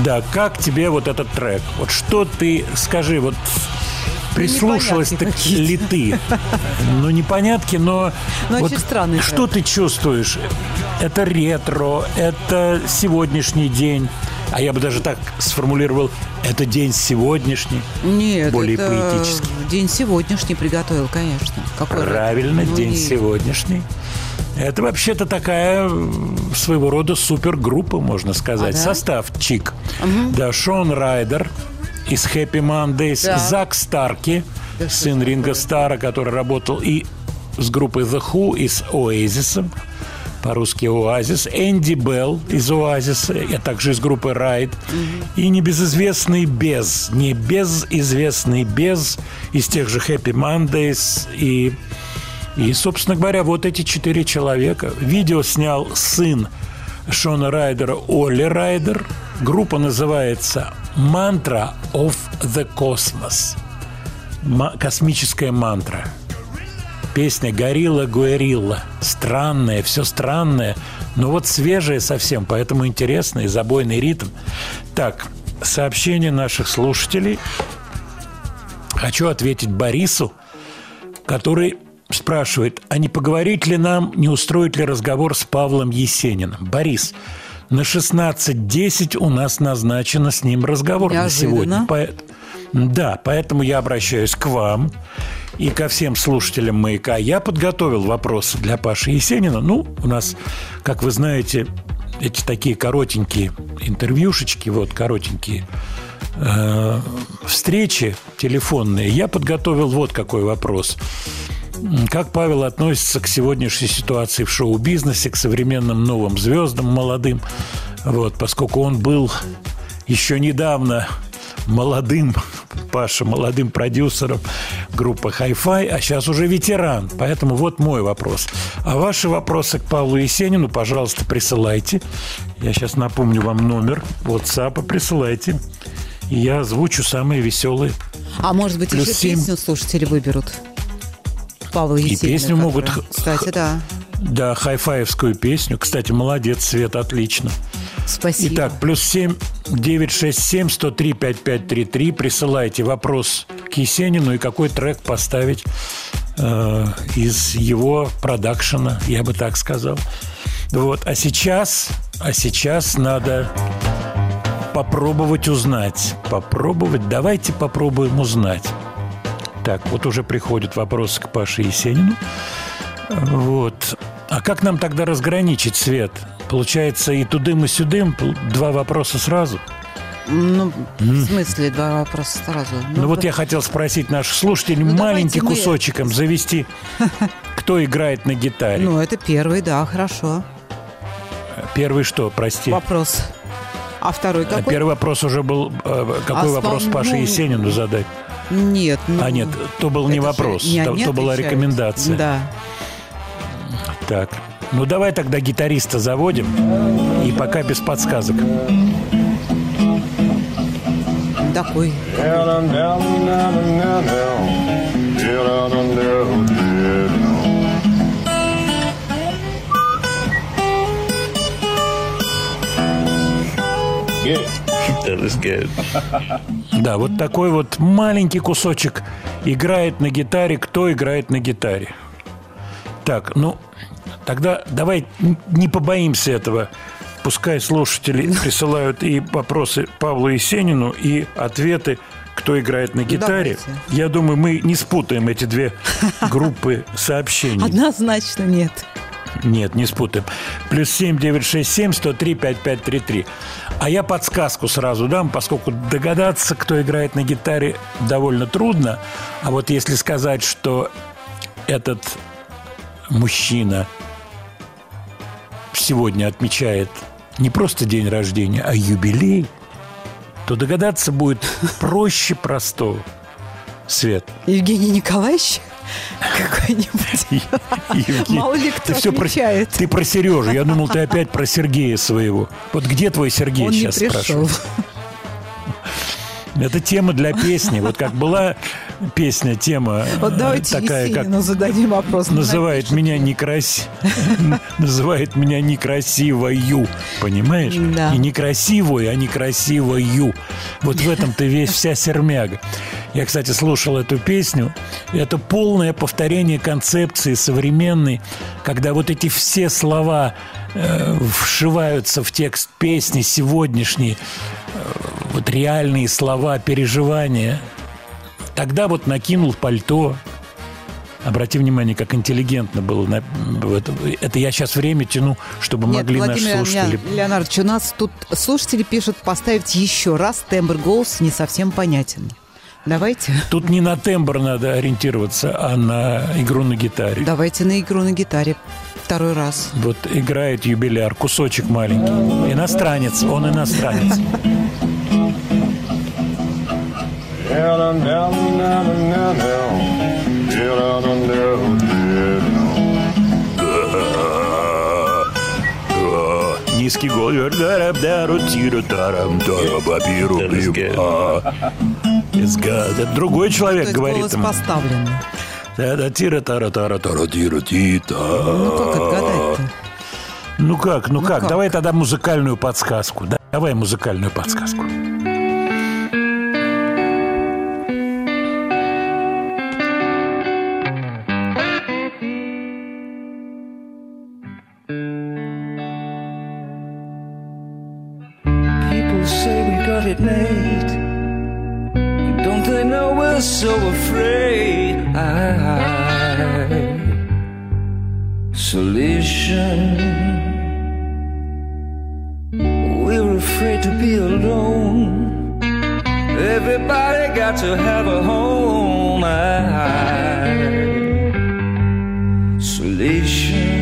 Да, как тебе вот этот трек? Вот что ты, скажи, вот ну, прислушалась так ли ты? Ну, непонятки, но... Ну, вот странный Что трек. ты чувствуешь? Это ретро, это сегодняшний день. А я бы даже так сформулировал, это день сегодняшний. Нет, более это поэтический. День сегодняшний приготовил, конечно. Какой Правильно, ну, день сегодняшний. Это вообще-то такая своего рода супергруппа, можно сказать. А, да? Состав Чик. Угу. Да, Шон Райдер из Happy Mondays, да. Зак Старки, да, сын Ринга Стара, который работал и с группой The Who и с Оазисом по-русски Оазис, Энди Белл из Оазиса, а также из группы Райд, и небезызвестный Без, не безызвестный Без из тех же Happy Mondays и и, собственно говоря, вот эти четыре человека. Видео снял сын Шона Райдера Олли Райдер. Группа называется «Mantra of the Cosmos». Космическая мантра. Песня «Горилла Гуэрилла». Странная, все странное, но вот свежая совсем, поэтому интересный, забойный ритм. Так, сообщение наших слушателей. Хочу ответить Борису, который спрашивает, а не поговорить ли нам, не устроить ли разговор с Павлом Есениным? Борис, на 16.10 у нас назначено с ним разговор на Неожиданно. сегодня. Да, поэтому я обращаюсь к вам и ко всем слушателям «Маяка». Я подготовил вопросы для Паши Есенина. Ну, у нас, как вы знаете, эти такие коротенькие интервьюшечки, вот коротенькие э, встречи телефонные. Я подготовил вот какой вопрос. Как Павел относится к сегодняшней ситуации в шоу-бизнесе, к современным новым звездам молодым? Вот, поскольку он был еще недавно молодым, Паша, молодым продюсером группы Hi-Fi, а сейчас уже ветеран. Поэтому вот мой вопрос. А ваши вопросы к Павлу Есенину, пожалуйста, присылайте. Я сейчас напомню вам номер WhatsApp, присылайте. И я озвучу самые веселые. А может быть, Плюс еще семь. песню слушатели выберут? Павла И Есенина, песню которая- могут Кстати, да. Да, хай-фаевскую песню. Кстати, молодец, Свет, отлично. Спасибо. Итак, плюс семь девять шесть семь сто три пять пять три три. Присылайте вопрос к Есенину и какой трек поставить э, из его продакшена, я бы так сказал. Вот. А сейчас, а сейчас надо попробовать узнать. Попробовать. Давайте попробуем узнать. Так, вот уже приходят вопросы к Паше Есенину. Вот. А как нам тогда разграничить свет? Получается, и тудым, и сюдым два вопроса сразу. Ну, в смысле, два вопроса сразу. Ну, вот я хотел спросить наших слушателей Ну, маленьким давайте мы- завести, кто играет на гитаре. Ну, это первый, да, хорошо. Первый что, прости? Вопрос. А второй А какой? Первый вопрос уже был, э, какой А вопрос спал- Паше ну, Есенину задать? Нет. ну, А нет, то был не вопрос, не то, они то была рекомендация. Да. Так, ну давай тогда гитариста заводим, и пока без подсказок. Такой. Да, вот такой вот маленький кусочек играет на гитаре. Кто играет на гитаре? Так, ну, тогда давай не побоимся этого. Пускай слушатели присылают и вопросы Павлу Есенину, и ответы, кто играет на гитаре. Давайте. Я думаю, мы не спутаем эти две группы сообщений. Однозначно нет. Нет, не спутаем. Плюс семь девять шесть семь сто три пять пять три три. А я подсказку сразу дам, поскольку догадаться, кто играет на гитаре, довольно трудно. А вот если сказать, что этот мужчина сегодня отмечает не просто день рождения, а юбилей, то догадаться будет проще простого. Свет. Евгений Николаевич какой-нибудь. Мало ли кто ты про, отвечает. ты про Сережу. Я думал, ты опять про Сергея своего. Вот где твой Сергей Он сейчас пришел. спрашиваю? Это тема для песни. Вот как была песня, тема Вот э, давайте такая, как Есенину зададим вопрос. называет меня некрас... называет меня некрасивою, понимаешь? Да. Не некрасивую, а некрасивою. Вот в этом-то весь вся сермяга. Я, кстати, слушал эту песню. и Это полное повторение концепции современной, когда вот эти все слова вшиваются в текст песни сегодняшней, э, вот реальные слова, переживания. Тогда вот накинул пальто, Обрати внимание, как интеллигентно было. Это я сейчас время тяну, чтобы Нет, могли наши Владимир слушатели... Леон- Леонардович, у нас тут слушатели пишут поставить еще раз. Тембр голос не совсем понятен. Давайте. Тут не на тембр надо ориентироваться, а на игру на гитаре. Давайте на игру на гитаре. Второй раз. Вот играет юбиляр, кусочек маленький. Иностранец, он иностранец. Низкий голос. Это другой человек говорит голос ему. поставленный. Да-да, тира тара тара тара тира тита. Ну как отгадать-то? Ну как, ну, как? как? Давай тогда музыкальную подсказку. Да? Давай музыкальную подсказку. Everybody got to have a home. Isolation.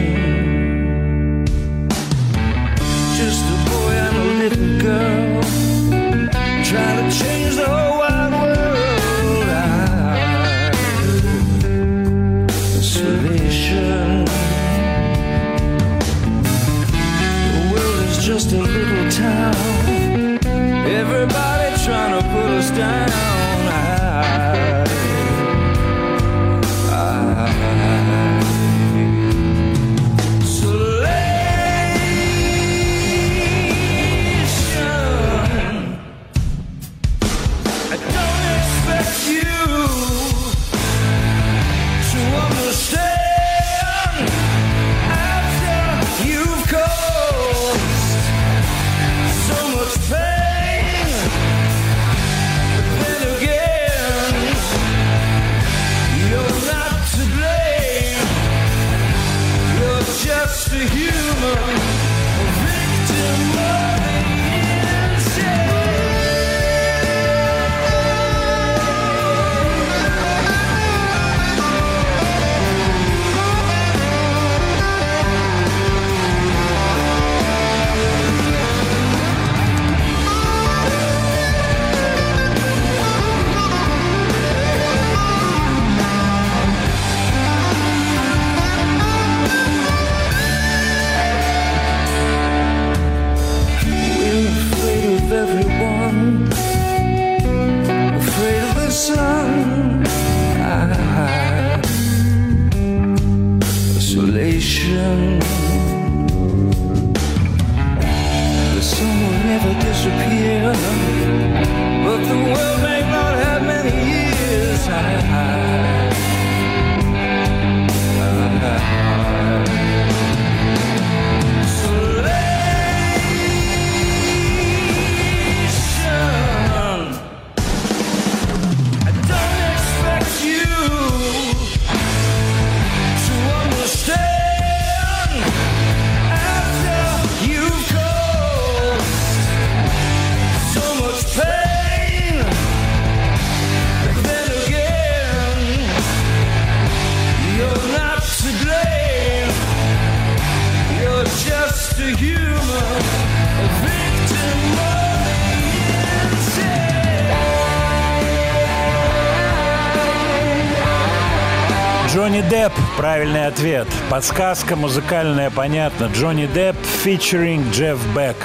Правильный ответ. Подсказка музыкальная, понятно. Джонни Депп featuring Джефф Бек.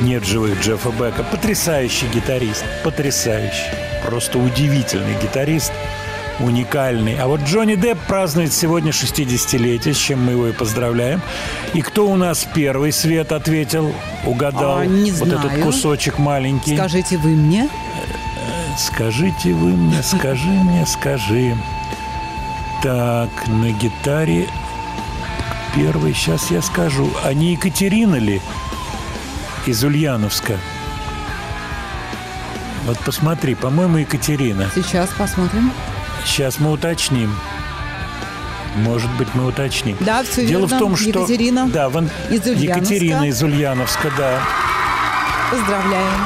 Нет живых Джеффа Бека. Потрясающий гитарист. Потрясающий. Просто удивительный гитарист. Уникальный. А вот Джонни Депп празднует сегодня 60-летие, с чем мы его и поздравляем. И кто у нас первый свет ответил, угадал А, не вот этот знаю. кусочек маленький? Скажите вы мне. Скажите вы мне, скажи мне, скажи. Так, на гитаре первый, сейчас я скажу. А не Екатерина ли из Ульяновска? Вот посмотри, по-моему, Екатерина. Сейчас посмотрим. Сейчас мы уточним. Может быть, мы уточним. Да, все Дело верно. в том, что... Екатерина Да, вон- из Ульяновска. Екатерина из Ульяновска, да. Поздравляем.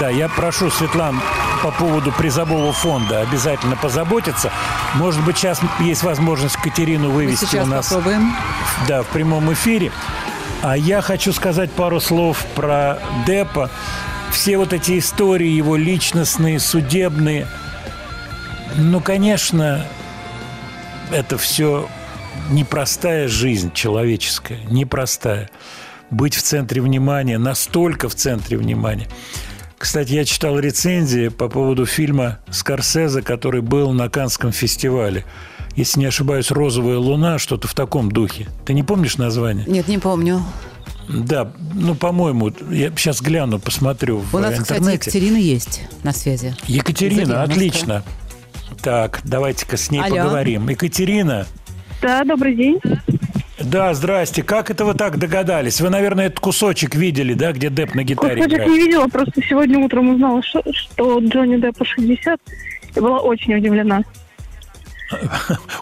Да, я прошу Светлан по поводу призового фонда обязательно позаботиться. Может быть, сейчас есть возможность Катерину вывести у нас попробуем. да, в прямом эфире. А я хочу сказать пару слов про Депа. Все вот эти истории его личностные, судебные. Ну, конечно, это все непростая жизнь человеческая, непростая. Быть в центре внимания, настолько в центре внимания. Кстати, я читал рецензии по поводу фильма Скорсезе, который был на Канском фестивале. Если не ошибаюсь, «Розовая луна», что-то в таком духе. Ты не помнишь название? Нет, не помню. Да, ну, по-моему, я сейчас гляну, посмотрю в У нас, кстати, интернете. Екатерина есть на связи. Екатерина, Ульяновска. отлично. Так, давайте-ка с ней Алло. поговорим. Екатерина, Да, добрый день. Да, здрасте. Как это вы так догадались? Вы, наверное, этот кусочек видели, да, где Деп на гитаре Кусочек играет? не видела, просто сегодня утром узнала, что, что Джонни Деппу 60, и была очень удивлена.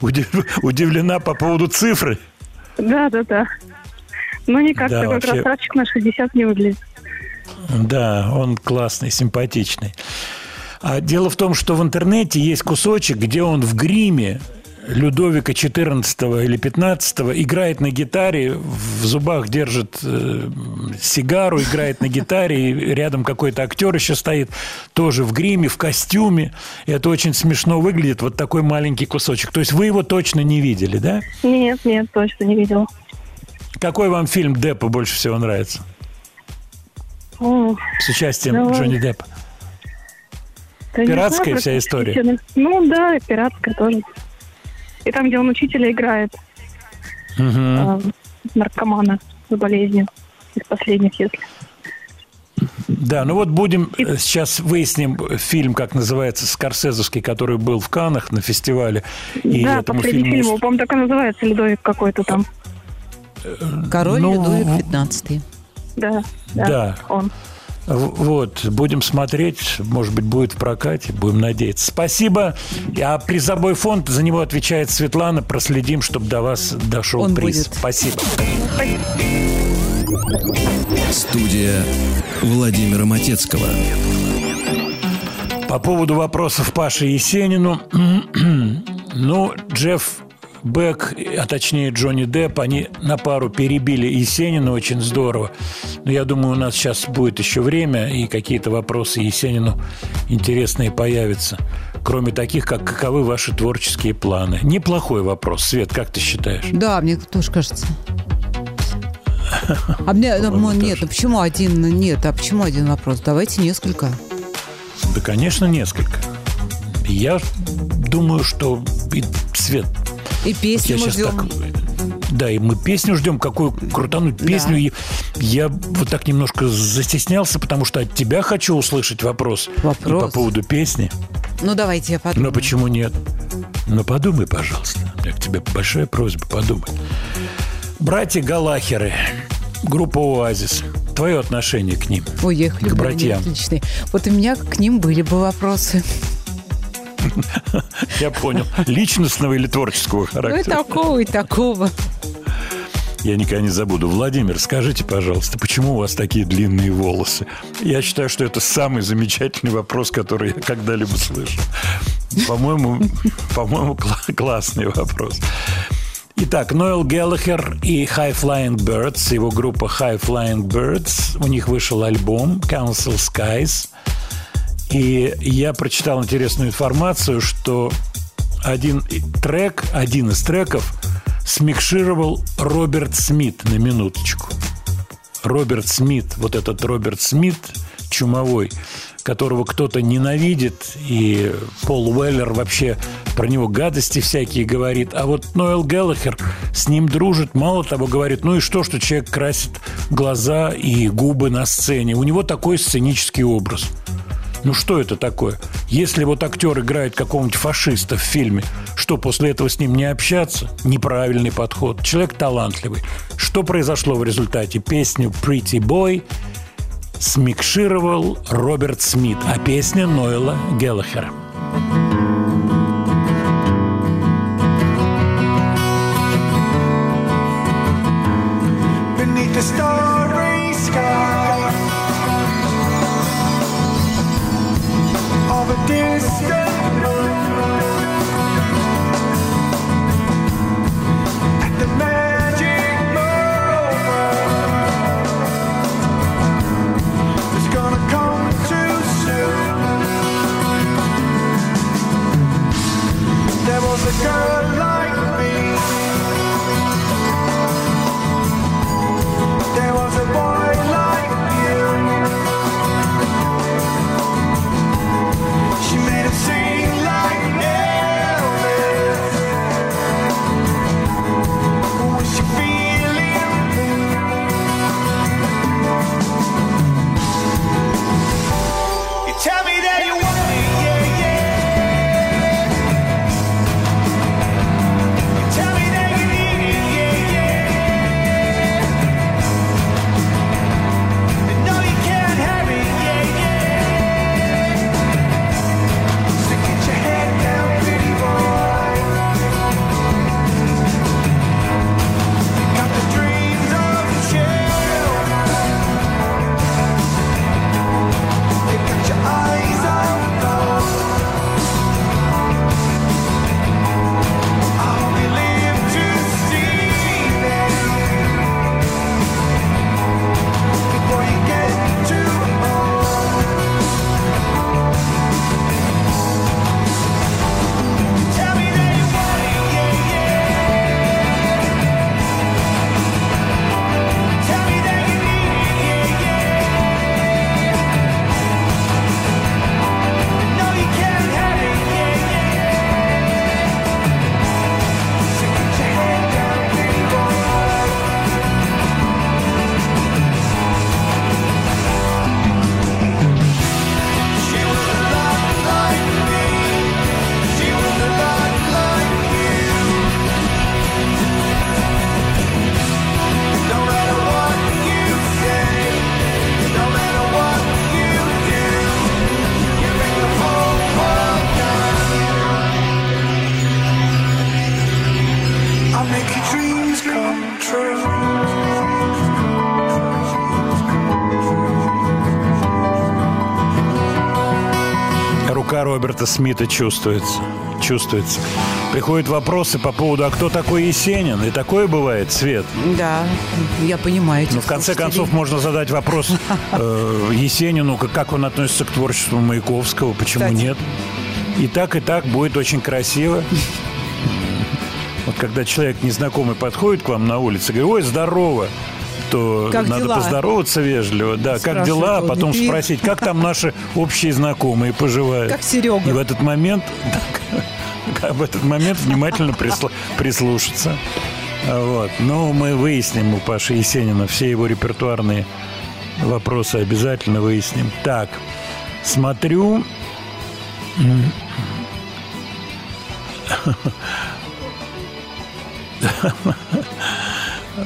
Удив- Удивлена по поводу цифры? Да, да, да. Но никак Да, такой вообще- красавчик на 60 не выглядит. Да, он классный, симпатичный. А дело в том, что в интернете есть кусочек, где он в гриме Людовика XIV или XV играет на гитаре, в зубах держит э, сигару, играет на гитаре, и рядом какой-то актер еще стоит, тоже в гриме, в костюме. И это очень смешно выглядит, вот такой маленький кусочек. То есть вы его точно не видели, да? Нет, нет, точно не видела. Какой вам фильм Деппа больше всего нравится? О, С участием Давай. Джонни Деппа. да Пиратская знаю, вся история? Ну да, пиратская тоже. И там, где он учителя играет, Мгм. э, наркомана с болезнью. Из последних, если. Да, ну вот будем э, сейчас выясним фильм, как называется, Скорсезовский, который был в Каннах на фестивале. И да, этому последний фильму... фильм, по-моему, так и называется, Ледовик какой-то там. Король Ну, Людовик 15 Да, да, Да. он. Вот, будем смотреть, может быть, будет в прокате, будем надеяться. Спасибо. А призовой фонд, за него отвечает Светлана, проследим, чтобы до вас дошел Он приз. будет. Спасибо. Студия Владимира Матецкого. По поводу вопросов Паши Есенину. ну, Джефф Бек, а точнее Джонни Депп, они на пару перебили Есенина очень здорово. Но я думаю, у нас сейчас будет еще время, и какие-то вопросы Есенину интересные появятся. Кроме таких, как каковы ваши творческие планы. Неплохой вопрос. Свет, как ты считаешь? Да, мне тоже кажется. А мне, ну, нет, ну почему один? Нет, а почему один вопрос? Давайте несколько. Да, конечно, несколько. Я думаю, что и Свет. И песню я мы ждем. так- да, и мы песню ждем, какую крутануть песню. И я вот так немножко застеснялся, потому что от тебя хочу услышать вопрос. Вопрос? И по поводу песни. Ну, давайте я подумаю. Но почему нет? Ну, подумай, пожалуйста. У меня к тебе большая просьба, подумай. Братья Галахеры, группа «Оазис». Твое отношение к ним? Я их К братьям. отличные. Вот у меня к ним были бы вопросы. Я понял. Личностного или творческого Ну, и характера? такого, и такого. Я никогда не забуду. Владимир, скажите, пожалуйста, почему у вас такие длинные волосы? Я считаю, что это самый замечательный вопрос, который я когда-либо слышал. По-моему, по-моему, кла- классный вопрос. Итак, Ноэл Геллахер и High Flying Birds, его группа High Flying Birds, у них вышел альбом Council Skies. И я прочитал интересную информацию, что один трек, один из треков смикшировал Роберт Смит на минуточку. Роберт Смит, вот этот Роберт Смит чумовой, которого кто-то ненавидит, и Пол Уэллер вообще про него гадости всякие говорит. А вот Ноэл Геллахер с ним дружит, мало того говорит, ну и что, что человек красит глаза и губы на сцене. У него такой сценический образ. Ну что это такое? Если вот актер играет какого-нибудь фашиста в фильме, что после этого с ним не общаться? Неправильный подход. Человек талантливый. Что произошло в результате? Песню «Pretty Boy» смикшировал Роберт Смит, а песня Ноэла Геллахера. Смита чувствуется. Чувствуется. Приходят вопросы по поводу, а кто такой Есенин? И такое бывает, Свет. Да, я понимаю. Но в конце концов можно задать вопрос э, Есенину, как он относится к творчеству Маяковского, почему Кстати. нет. И так, и так будет очень красиво. Вот когда человек незнакомый подходит к вам на улице, говорит, ой, здорово, то Как надо дела? поздороваться вежливо, да, как дела, а потом и- спросить, как там наши общие знакомые поживают. Как Серега. И в этот момент, как в этот момент внимательно прислушаться. Вот. Но мы выясним у Паши Есенина все его репертуарные вопросы обязательно выясним. Так, смотрю.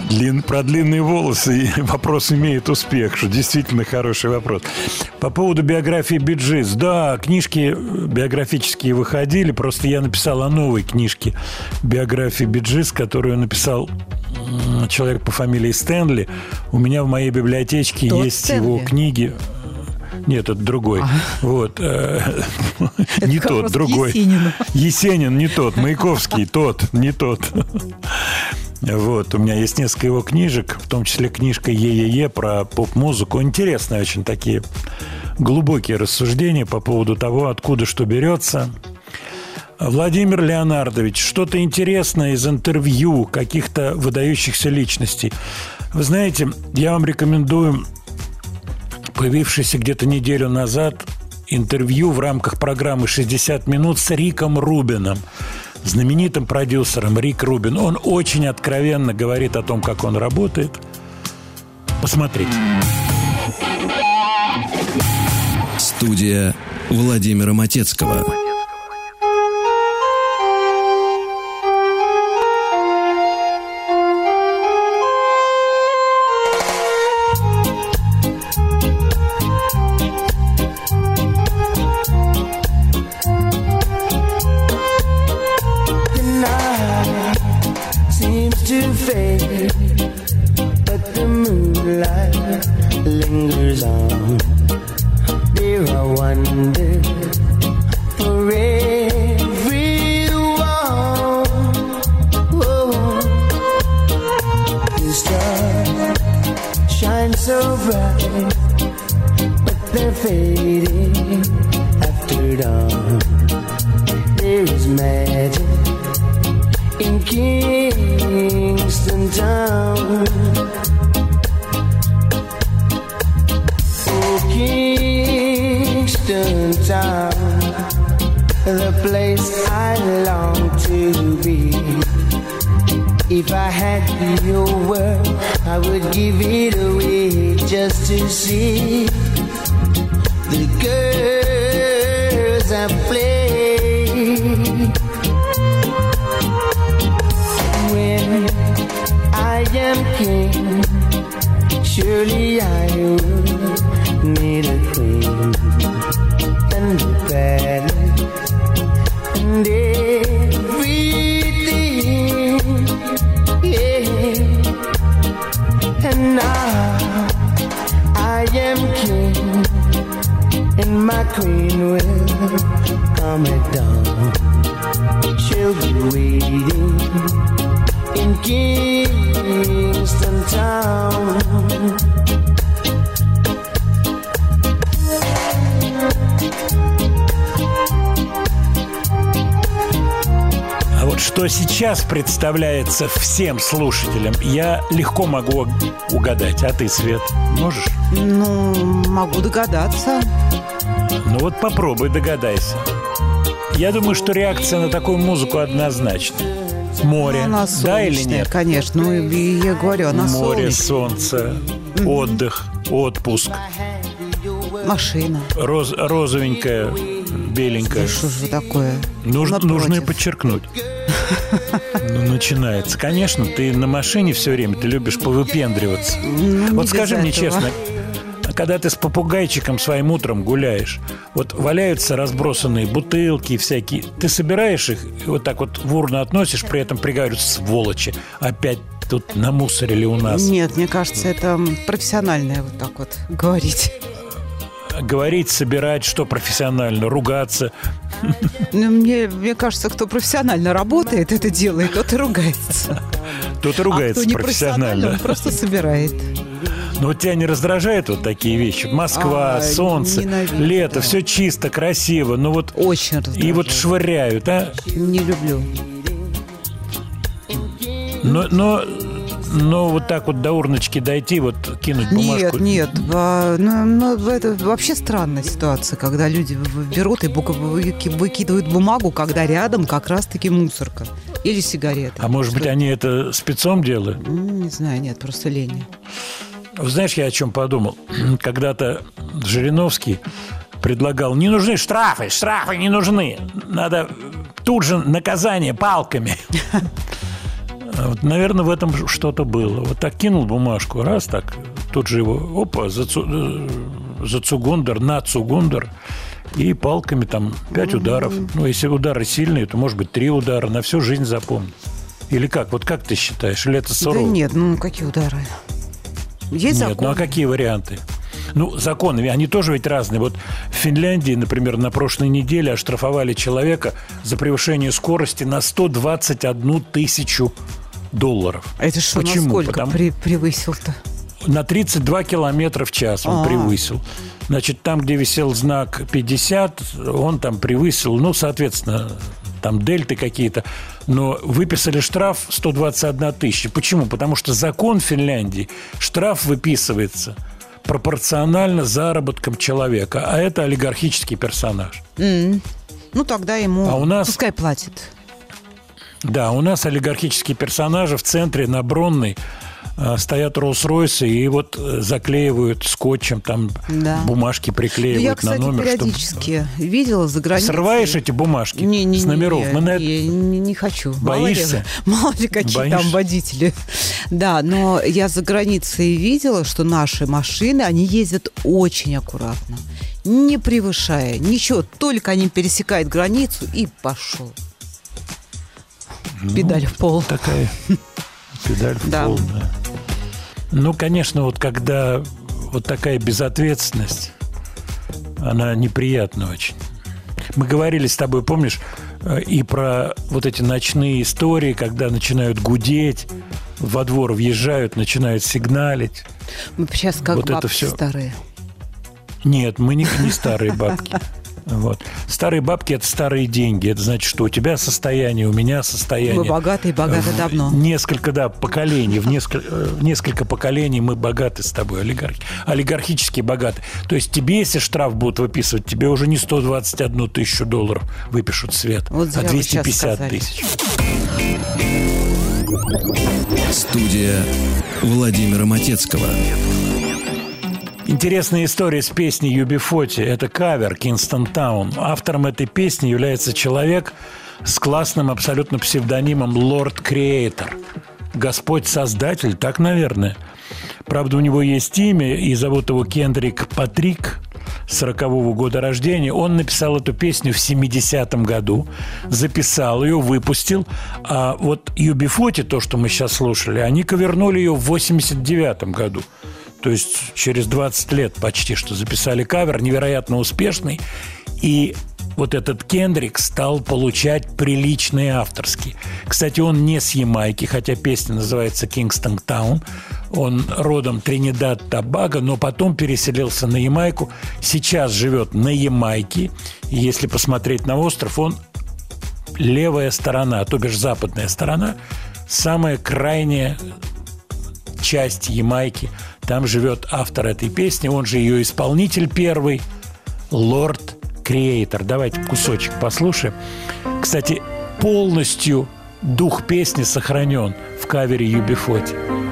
Длин, про длинные волосы и вопрос имеет успех, что действительно хороший вопрос. По поводу биографии Bee Gees. Да, книжки биографические выходили, просто я написал о новой книжке биографии Bee Gees, которую написал человек по фамилии Стэнли. У меня в моей библиотечке Тот есть Стэнли? его книги. Нет, это другой. Вот. э, Не тот, другой. Есенину. Есенин не тот, Маяковский тот, не тот. Вот, у меня есть несколько его книжек, в том числе книжка «Yeah Yeah Yeah» про поп-музыку. Интересные очень такие глубокие рассуждения по поводу того, откуда что берется. Владимир Леонардович, что-то интересное из интервью каких-то выдающихся личностей. Вы знаете, я вам рекомендую появившееся где-то неделю назад интервью в рамках программы «60 минут» с Риком Рубином, знаменитым продюсером Рик Рубин. Он очень откровенно говорит о том, как он работает. Посмотрите. Студия Владимира Матецкого. Представляется всем слушателям, я легко могу угадать. А ты, Свет, можешь? Ну, могу догадаться. Ну вот попробуй, догадайся. Я думаю, что реакция на такую музыку однозначна. Море, Она да или нет? конечно. Ну, и я говорю, она Море, солнечная. солнце, отдых, отпуск, Машина. роз, розовенькая, беленькая. Что же такое? Нуж- нужно и подчеркнуть. Ну, начинается. Конечно, ты на машине все время, ты любишь повыпендриваться. Ну, вот скажи мне этого. честно, когда ты с попугайчиком своим утром гуляешь, вот валяются разбросанные бутылки всякие, ты собираешь их и вот так вот в урну относишь, при этом приговариваешь, сволочи, опять тут намусорили у нас. Нет, мне кажется, это профессиональное вот так вот говорить. Говорить, собирать, что профессионально, ругаться. Ну, мне, мне кажется, кто профессионально работает, это делает, тот и ругается. Кто-то а ругается кто не профессионально, он просто собирает. Но вот тебя не раздражают вот такие вещи? Москва, А, солнце, ненавижу, лето, да. все чисто, красиво. Ну вот Очень и вот раздражает. швыряют, а? Не люблю. Но, но, но вот так вот до урночки дойти, вот кинуть бумажку. Нет, нет. а, ну, ну, это вообще странная ситуация, когда люди берут и выкидывают бумагу, когда рядом как раз-таки мусорка. Или сигареты. А может быть, они это спецом делают? М, Не знаю, нет, просто лень. Знаешь, я о чем подумал? Когда-то Жириновский предлагал, не нужны штрафы, штрафы не нужны. Надо тут же наказание палками. Вот, наверное, в этом что-то было. Вот так кинул бумажку, раз так, тут же его, опа, за, цу- э, за цугундер, на цугундер, и палками там пять ударов. Ну, если удары сильные, то, может быть, три удара, на всю жизнь запомнить. Или как? Вот как ты считаешь? Или это Да сурово? нет, ну какие удары? Есть Нет, закон. ну а какие варианты? Ну, законы, они тоже ведь разные. Вот в Финляндии, например, на прошлой неделе оштрафовали человека за превышение скорости на 121 тысячу долларов. А это что, Почему? насколько Потому- при- превысил-то? На 32 километра в час он А. превысил. Значит, там, где висел знак 50, он там превысил, ну, соответственно, там дельты какие-то. Но выписали штраф 121 тысяча. Почему? Потому что закон Финляндии, штраф выписывается пропорционально заработкам человека, а это олигархический персонаж. М. Ну тогда ему А у нас- пускай платит. Да, у нас олигархические персонажи в центре на Бронной э, стоят Роллс-Ройсы и вот э, заклеивают скотчем, там Да. бумажки Ну, приклеивают я, на кстати, номер. чтобы- периодически видела за границей. Срываешь эти бумажки не, не, с номеров? Не, Мы на не, не- не хочу. Боишься? Мало ли, мало ли какие Боишься? там водители. Да, но я за границей видела, что наши машины, они ездят очень аккуратно, не превышая ничего. Только они пересекают границу и пошел. Педаль в пол. Ну, Такая педаль в Да. пол, да. Ну, конечно, вот когда вот такая безответственность, она неприятна очень. Мы говорили с тобой, помнишь, э, и про вот эти ночные истории, когда начинают гудеть, во двор въезжают, начинают сигналить. Мы сейчас как Вот это бабки всё. старые. Нет, мы не, не старые бабки. Вот. Старые бабки – это старые деньги. Это значит, что у тебя состояние, у меня состояние. Мы богаты и богаты В давно. Несколько, да, поколений. В несколько, в несколько поколений мы богаты с тобой, олигархи. Олигархически богаты. То есть тебе, если штраф будут выписывать, тебе уже не 121 тысячу долларов выпишут свет, Вот а вы сейчас 250 сказали. тысяч. Студия Владимира Матецкого. Интересная история с песней Юбифоти. Это кавер Кинстон Таун. Автором этой песни является человек с классным абсолютно псевдонимом Лорд Креатор. Господь-создатель, так, наверное. Правда, у него есть имя, и зовут его Кендрик Патрик, 40 года рождения. Он написал эту песню в 70-м году, записал ее, выпустил. А вот Юбифоти, то, что мы сейчас слушали, они ковернули ее в 89-м году. То есть через 20 лет почти что записали кавер, невероятно успешный. И вот этот Кендрик стал получать приличные авторские. Кстати, он не с Ямайки, хотя песня называется «Кингстон Таун». Он родом Тринидад Табаго, но потом переселился на Ямайку. Сейчас живет на Ямайке. И если посмотреть на остров, он левая сторона, то бишь западная сторона, самая крайняя часть Ямайки. Там живет автор этой песни, он же ее исполнитель первый, Лорд Креатор. Давайте кусочек послушаем. Кстати, полностью дух песни сохранен в кавере Юбифоти.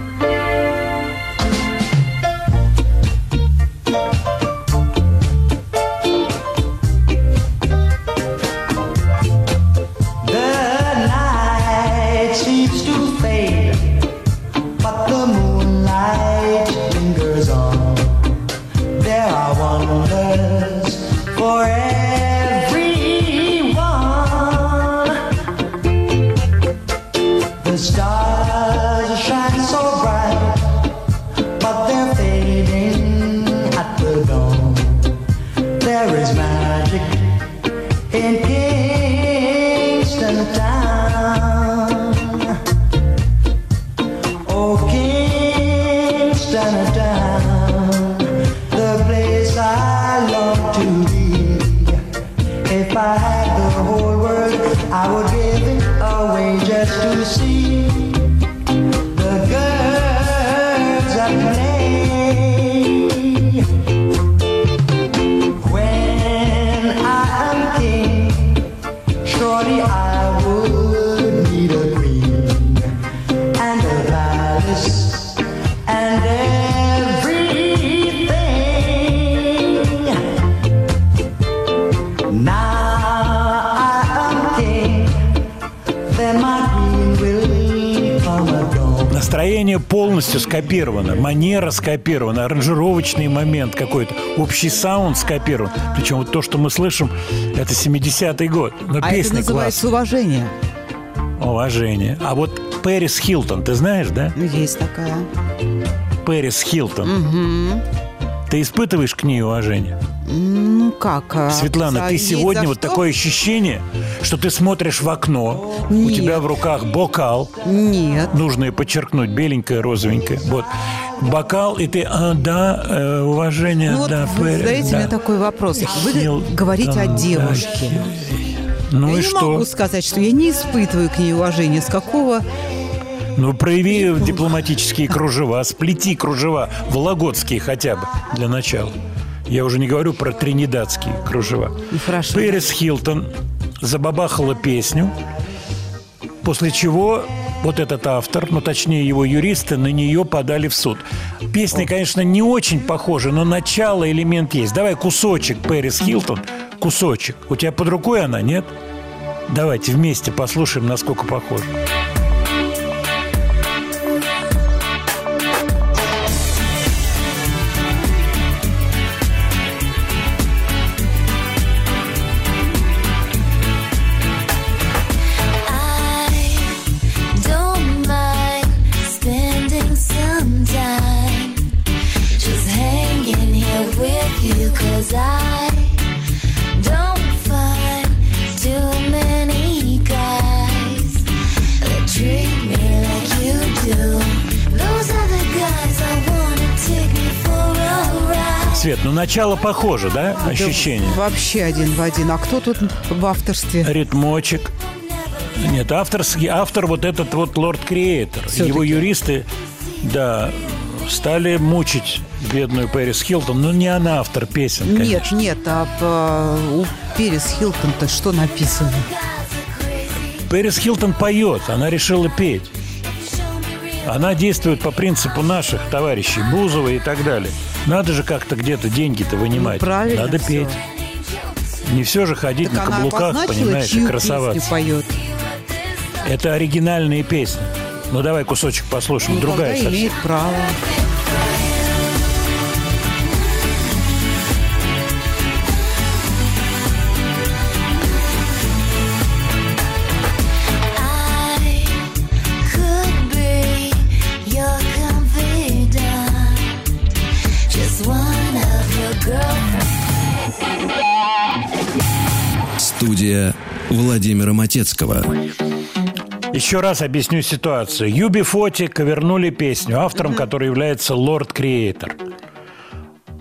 Манера скопирована, аранжировочный момент какой-то, общий саунд скопирован. Причем вот то, что мы слышим, это 70-й год. Но А это песня называется классная. уважение. Уважение. А вот Пэрис Хилтон, ты знаешь, да? Есть такая. Пэрис Хилтон. Мгм. Ты испытываешь к ней уважение? Ну как? а, Светлана, за- ты сегодня вот что? такое ощущение, что ты смотришь в окно, у Нет. тебя в руках бокал. Нет. Нужно подчеркнуть, беленькое, розовенькое. Вот. Бокал, и ты, а, да, э, уважение, Ну вот да, вы Пэрис, задаете да. мне такой вопрос. Вы Хилтон, говорите о да, девушке. Ну я и не что? могу сказать, что я не испытываю к ней уважения. С какого... Ну, прояви дипломатические кружева, сплети кружева, вологодские хотя бы, для начала. Я уже не говорю про тринидадские кружева. Ну, хорошо. Пэрис Хилтон забабахала песню, после чего вот этот автор, ну, точнее, его юристы, на нее подали в суд. Песня, конечно, не очень похожа, но начало, элемент есть. Давай кусочек Пэрис Хилтон, кусочек. У тебя под рукой она, нет? Давайте вместе послушаем, насколько похоже. Начало похоже, да? Да Ощущение. вообще один в один. А кто тут в авторстве? Ритмочек. Нет, авторский, автор вот этот вот лорд Креатор. Его юристы, да, стали мучить бедную Пэрис Хилтон. Но не она автор песен, Нет, конечно. нет, а по- у Перес Хилтон-то что написано? Пэрис Хилтон поет, она решила петь. Она действует по принципу наших товарищей Бузова и так далее. Надо же как-то где-то деньги-то вынимать. Ну, правильно Надо всё. петь. Не все же ходить Так на каблуках, понимаешь, и красоваться. поет. Это оригинальные песни. Ну давай кусочек послушаем. Ну, Другая совсем. имеет право. Студия Владимира Матецкого. Еще раз объясню ситуацию. Юби Фоти ковернули песню, автором которой является Лорд Креатор.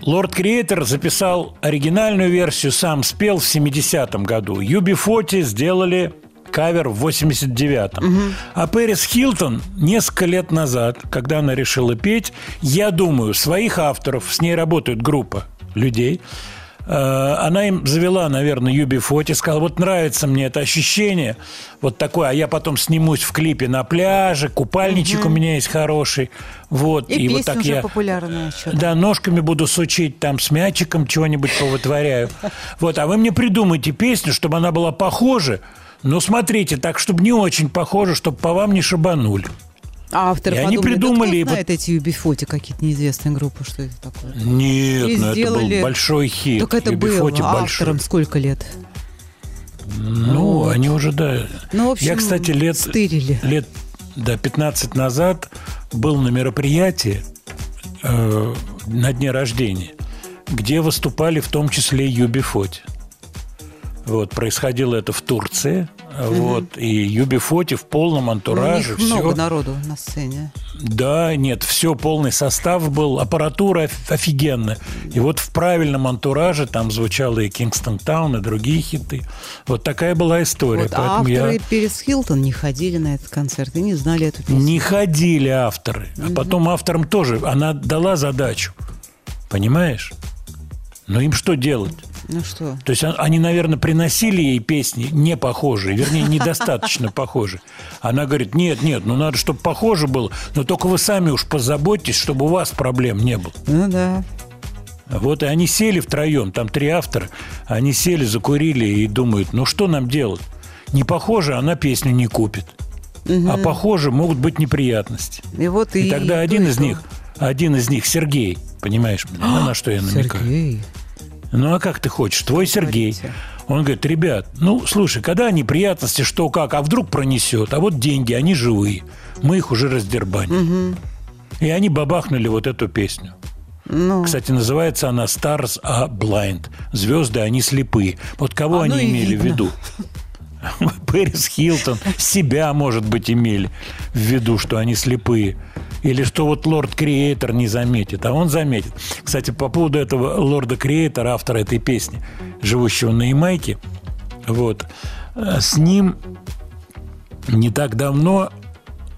Лорд Креатор записал оригинальную версию, сам спел в 70-м году. Юби Фоти сделали кавер в 89-м. А Пэрис Хилтон несколько лет назад, когда она решила петь, я думаю, своих авторов, с ней работает группа людей, она им завела, наверное, Юби Фоти, сказала, вот нравится мне это ощущение, вот такое, а я потом снимусь в клипе на пляже, купальничек у меня есть хороший, вот, И, вот песня так уже я... популярная. что-то. Да, ножками буду сучить, там с мячиком чего-нибудь повытворяю. Вот, а вы мне придумайте песню, чтобы она была похожа. Но смотрите, так, чтобы не очень похоже, чтобы по вам не шибанули. А автор И они придумали, да кто знает эти юбифоти, какие-то неизвестные группы, что это такое? Нет, И ну это сделали- был большой хит. Так это было Юбифоти большой. автором сколько лет? Ну, они уже, да. Ну, в общем, Я, кстати, лет, стырили. лет да, 15 назад был на мероприятии э, на дне рождения, где выступали в том числе Юби Фоти. Вот, происходило это в Турции. Вот, и Юби Фоти в полном Ну, у антураже. них много всё. народу на сцене. Да, нет, все, полный состав был, аппаратура оф- офигенная. И вот в правильном антураже там звучало и «Кингстон Таун», и другие хиты. Вот такая была история. Вот, а Поэтому я... авторы Перес Хилтон не ходили на этот концерт и не знали эту песню. Не ходили авторы. А потом авторам тоже. Она дала задачу. Понимаешь? Но им что делать? Ну что? То есть они, наверное, приносили ей песни не похожие, вернее, недостаточно похожие. Она говорит, нет, нет, ну надо, чтобы похоже было, но только вы сами уж позаботьтесь, чтобы у вас проблем не было. Ну да. Вот и они сели втроем, там три автора, они сели, закурили и думают, ну что нам делать? Не похоже, она песню не купит. А похоже, могут быть неприятности. И вот и, И тогда то, один и из них, один из них, Сергей, понимаешь, на что я намекаю. Сергей. Ну а как ты хочешь? Твой Сергей. Говорите. Он говорит, ребят, ну слушай, когда неприятности, что как, а вдруг пронесет, а вот деньги, они живые, мы их уже раздербаним. И они бабахнули вот эту песню. Ну, Кстати, называется она Stars are Blind. Звезды, они слепые. Вот кого Оно они и имели в видно. виду? Пэрис Хилтон, себя, может быть, имели в виду, что они слепые. Или что вот лорд Креатор не заметит, а он заметит. Кстати, по поводу этого лорда Креатора, автора этой песни, живущего на Ямайке, вот, э, с ним не так давно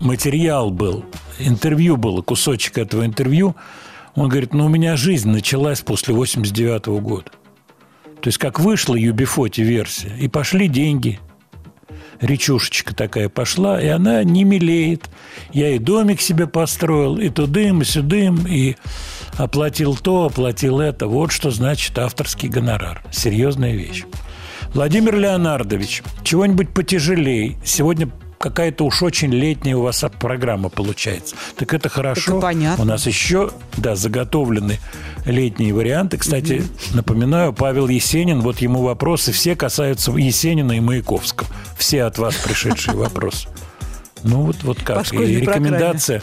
материал был, интервью было, кусочек этого интервью. Он говорит, ну, у меня жизнь началась после 89 года. То есть, как вышла Юбифоти версия, и пошли деньги. Речушечка такая пошла, и она не мелеет. Я и домик себе построил, и тудым, и сюдым, и оплатил то, оплатил это. Вот что значит авторский гонорар. Серьезная вещь. Владимир Леонардович, чего-нибудь потяжелее. Сегодня какая-то уж очень летняя у вас программа получается. Так это хорошо. И понятно. У нас еще, да, заготовлены летние варианты. Кстати, напоминаю, Павел Есенин, вот ему вопросы все касаются Есенина и Маяковского. Все от вас пришедшие вопросы. Ну вот, вот как. И рекомендация.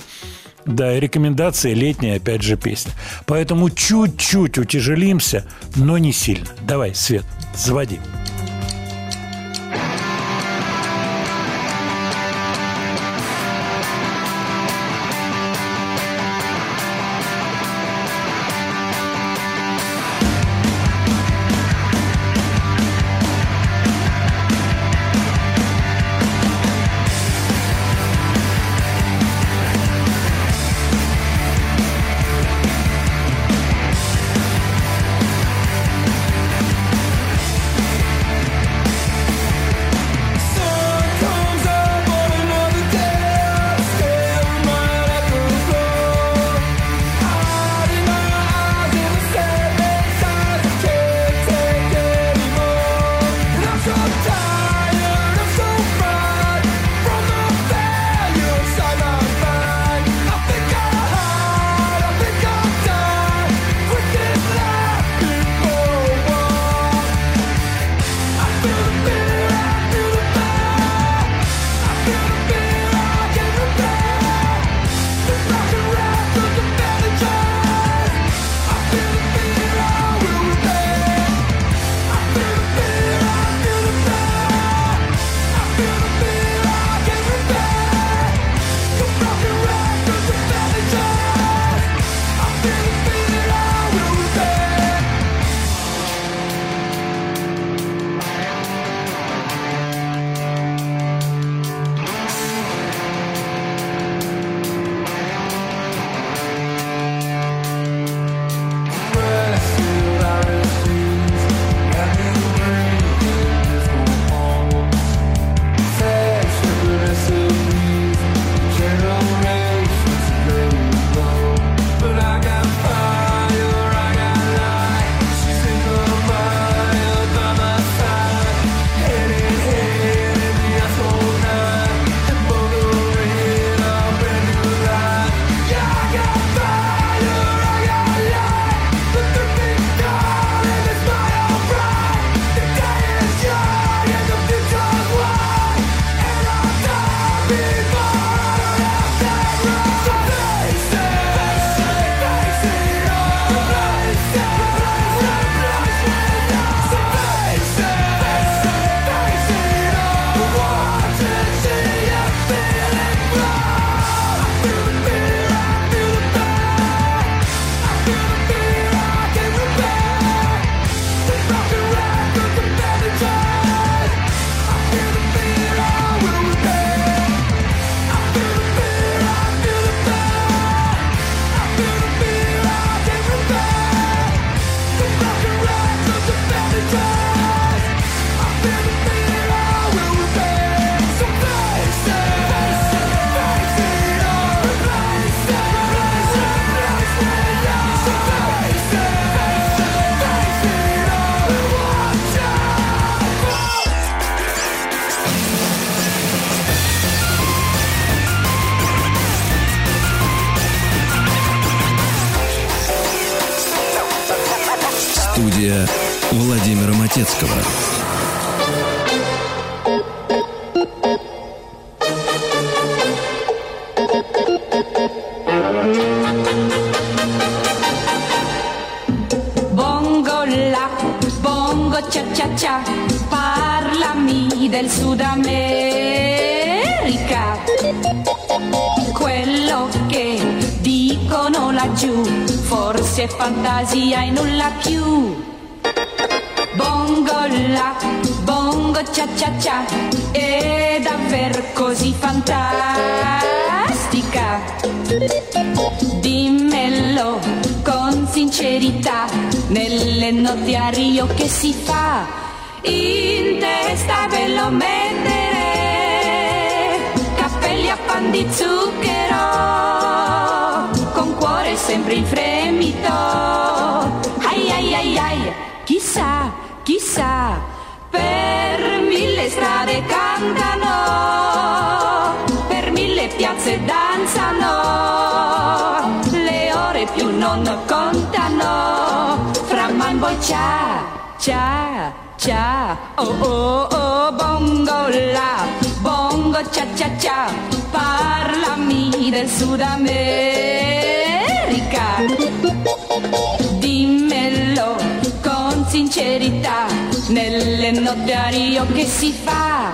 Да, и рекомендация летняя, опять же, песня. Поэтому чуть-чуть утяжелимся, но не сильно. Давай, Свет, заводи. Студия strade cantano, per mille piazze danzano, le ore più non contano, fra man boy cia, cia, cia, oh oh oh, bongo la, bongo cia cia cia, parlami del Sud America, dimmelo sincerità, nelle notti a Rio che si fa?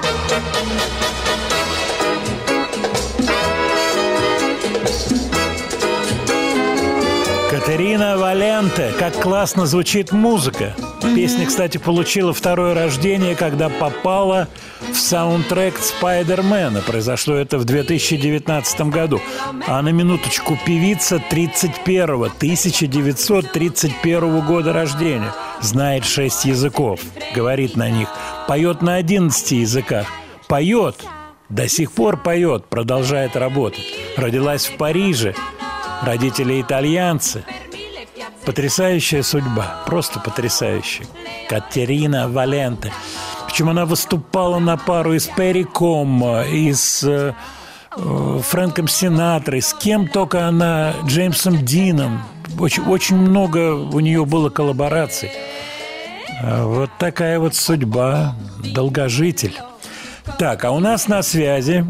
Катерина Валенте. Как классно звучит музыка. Песня, кстати, получила второе рождение, когда попала в саундтрек Спайдермена. Произошло это в 2019 году. А на минуточку певица 31 1931 года рождения. Знает шесть языков. Говорит на них. Поет на 11 языках. Поет. До сих пор поет. Продолжает работать. Родилась в Париже. Родители итальянцы. Потрясающая судьба, просто потрясающая. Катерина Валенте. Причем она выступала на пару и с Перри Коммо, и с э, э, Фрэнком Синатрой, с кем только она, Джеймсом Дином. Очень, очень много у нее было коллабораций. А Вот такая вот судьба, долгожитель. Так, а у нас на связи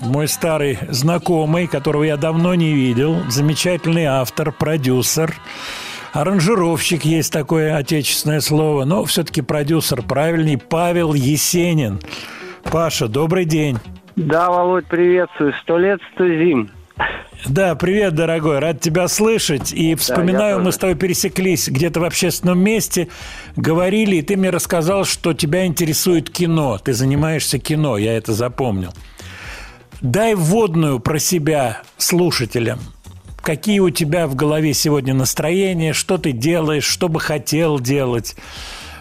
мой старый знакомый, которого я давно не видел, замечательный автор, продюсер, аранжировщик, есть такое отечественное слово, но все-таки продюсер правильный, Павел Есенин. Паша, добрый день. Да, Володь, приветствую. Сто лет, сто зим. Да, привет, дорогой, рад тебя слышать. И вспоминаю, мы с тобой пересеклись где-то в общественном месте, говорили, и ты мне рассказал, что тебя интересует кино. Ты занимаешься кино, я это запомнил. Дай вводную про себя слушателям. Какие у тебя в голове сегодня настроения, что ты делаешь, что бы хотел делать,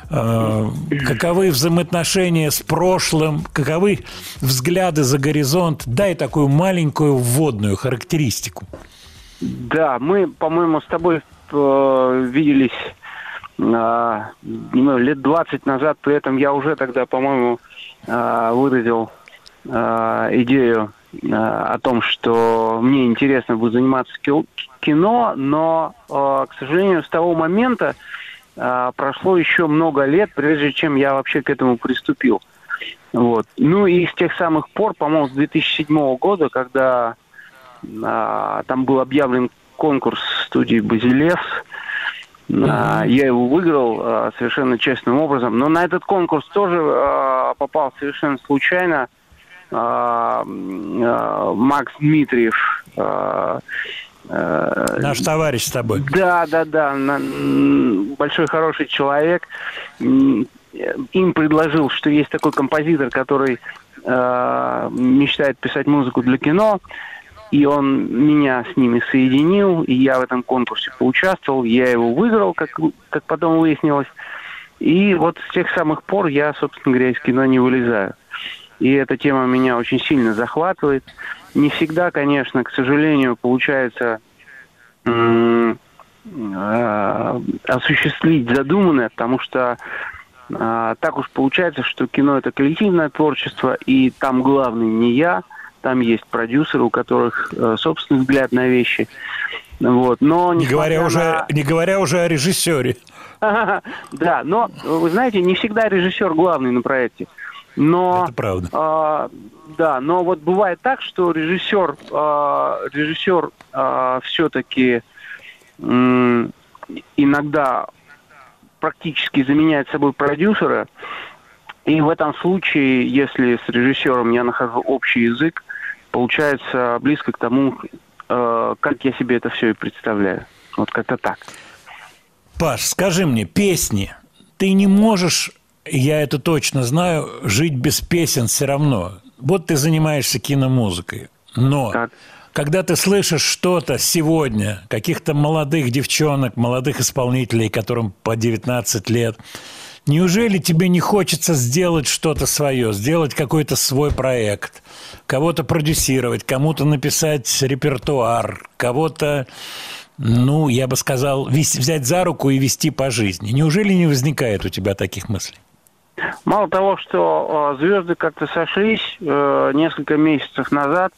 э, каковы взаимоотношения с прошлым, каковы взгляды за горизонт. Дай такую маленькую вводную характеристику. Да, мы, по-моему, с тобой э, виделись э, знаю, лет 20 назад. При этом я уже тогда, по-моему, выразил идею э, о том, что мне интересно будет заниматься ки- кино, но, э, к сожалению, с того момента э, прошло еще много лет, прежде чем я вообще к этому приступил. Вот. Ну и с тех самых пор, по-моему, с 2007 года, когда а, там был объявлен конкурс студии «Базилевс», а, я его выиграл а, совершенно честным образом, но на этот конкурс тоже а, попал совершенно случайно а, Макс Дмитриев. а, а, Наш товарищ с тобой. да, да, да. большой хороший человек. Им предложил, что есть такой композитор, который мечтает писать музыку для кино. И он меня с ними соединил, и я в этом конкурсе поучаствовал. Я его выиграл, как, как потом выяснилось. И вот с тех самых пор я, собственно говоря, из кино не вылезаю. И эта тема меня очень сильно захватывает. Не всегда, конечно, к сожалению, получается э, осуществить задуманное, потому что э, так уж получается, что кино это коллективное творчество, и там главный не я, там есть продюсеры, у которых э, собственный взгляд на вещи. Вот, но Не говоря, несмотря уже, на- не говоря уже о режиссере. Да, но вы знаете, не всегда режиссер главный на проекте. Но Это правда. а, да, но вот бывает так, что режиссер, а, режиссер все-таки иногда практически заменяет собой продюсера. И в этом случае, если с режиссером я нахожу общий язык, получается близко к тому, э, как я себе это все и представляю. Вот как-то так. Паш, скажи мне, песни, ты не можешь, я это точно знаю, жить без песен все равно. Вот ты занимаешься киномузыкой, но когда ты слышишь что-то сегодня, каких-то молодых девчонок, молодых исполнителей, которым по 19 лет, неужели тебе не хочется сделать что-то свое, сделать какой-то свой проект, кого-то продюсировать, кому-то написать репертуар, кого-то ну, я бы сказал, взять за руку и вести по жизни. Неужели не возникает у тебя таких мыслей? Мало того, что э, звезды как-то сошлись э, несколько месяцев назад,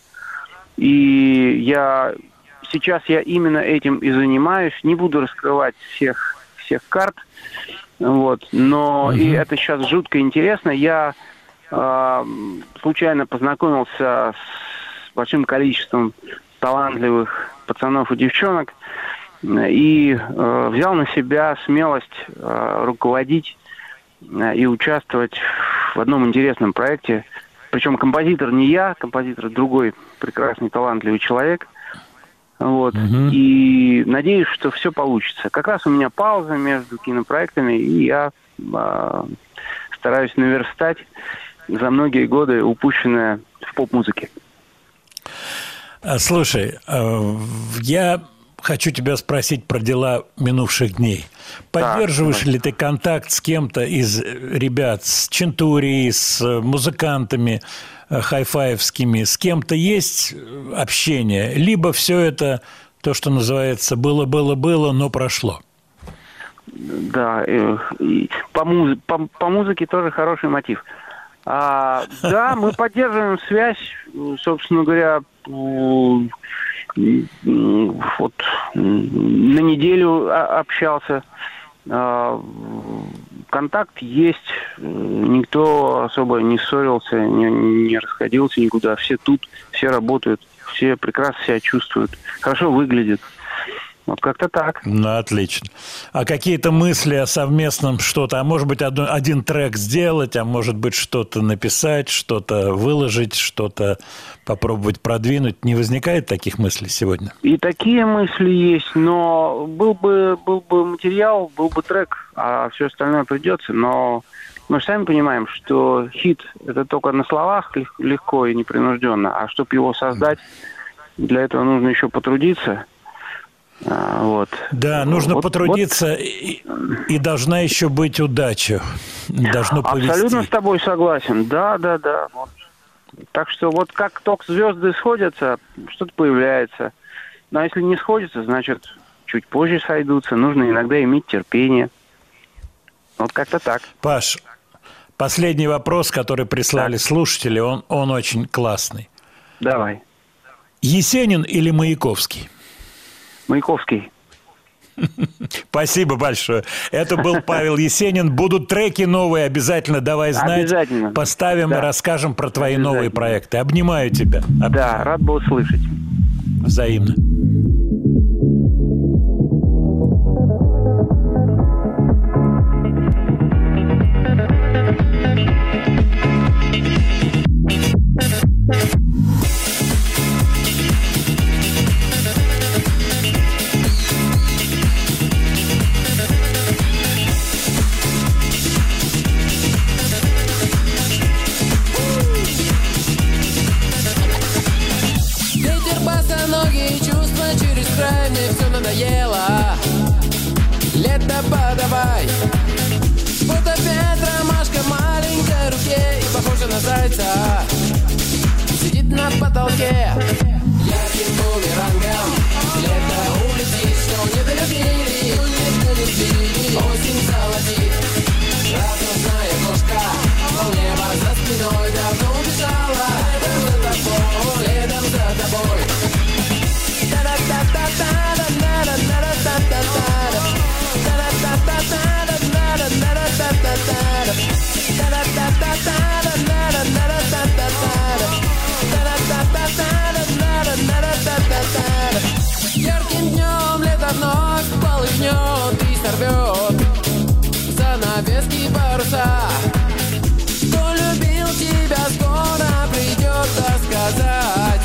и я сейчас я именно этим и занимаюсь. Не буду раскрывать всех всех карт, вот. Но и это сейчас жутко интересно. Я э, случайно познакомился с большим количеством талантливых пацанов и девчонок и э, взял на себя смелость э, руководить и участвовать в одном интересном проекте. Причем композитор не я, композитор другой прекрасный, талантливый человек. Вот. И надеюсь, что все получится. Как раз у меня пауза между кинопроектами, и я а, стараюсь наверстать за многие годы упущенное в поп-музыке. А, Слушай, э, я хочу тебя спросить про дела минувших дней. Поддерживаешь ли ты контакт с кем-то из ребят, с Чентурией, с э, музыкантами э, хайфаевскими? С кем-то есть э, общение? Либо все это то, что называется «было-было-было, но прошло»? Да, э, и по, муз- по, по музыке тоже хороший мотив. А, да, мы поддерживаем связь, собственно говоря, вот на неделю общался. А, Контакт есть, никто особо не ссорился, не, не расходился никуда. Все тут, все работают, все прекрасно себя чувствуют, хорошо выглядят. Вот как-то так. Ну, отлично. А какие-то мысли о совместном что-то? А может быть, одно- один трек сделать, а может быть, что-то написать, что-то выложить, что-то попробовать продвинуть? Не возникает таких мыслей сегодня? И такие мысли есть, но был бы, был бы материал, был бы трек, а все остальное придется. Но мы же сами понимаем, что хит – это только на словах лег- легко и непринужденно, а чтобы его создать, для этого нужно еще потрудиться. А, вот. Да, нужно Вот- потрудиться, и, и должна еще быть удача. Должно повезти. Абсолютно с тобой согласен. Да, да, да. Вот. Так что вот как только звезды сходятся, что-то появляется. А если не сходятся, значит, чуть позже сойдутся. Нужно иногда иметь терпение. Вот как-то так. Паш, последний вопрос, который прислали слушатели, он, он очень классный. Давай. Есенин или Маяковский? Маяковский. Спасибо большое. Это был Павел Есенин. Будут треки новые, обязательно давай знать. Обязательно. Поставим и Да. расскажем про твои новые проекты. Обнимаю тебя. Да, рад был услышать. Взаимно. Надоело. Лето подавай. Вот опять ромашка маленькой руке И похожа на зайца. Сидит на потолке. Ярким бумерангом рванет и сорвет Занавески паруса. Кто любил тебя, скоро придется сказать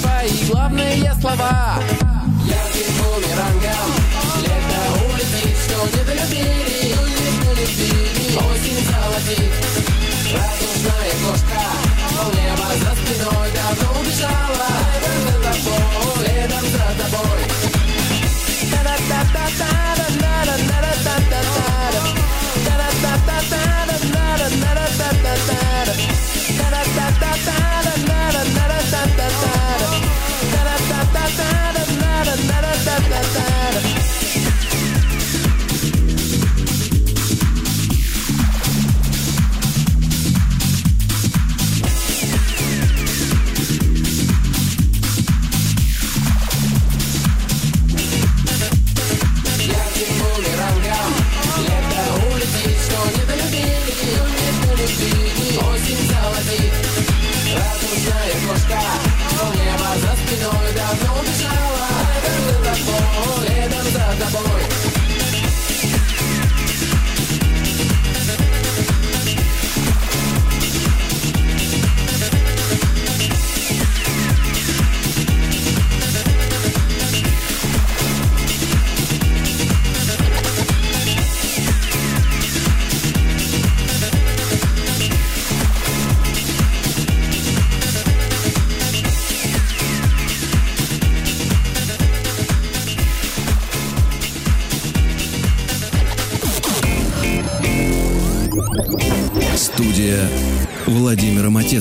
Твои главные слова. Я Ярким бумерангом Лето улетит, что не долюбили Осень золотит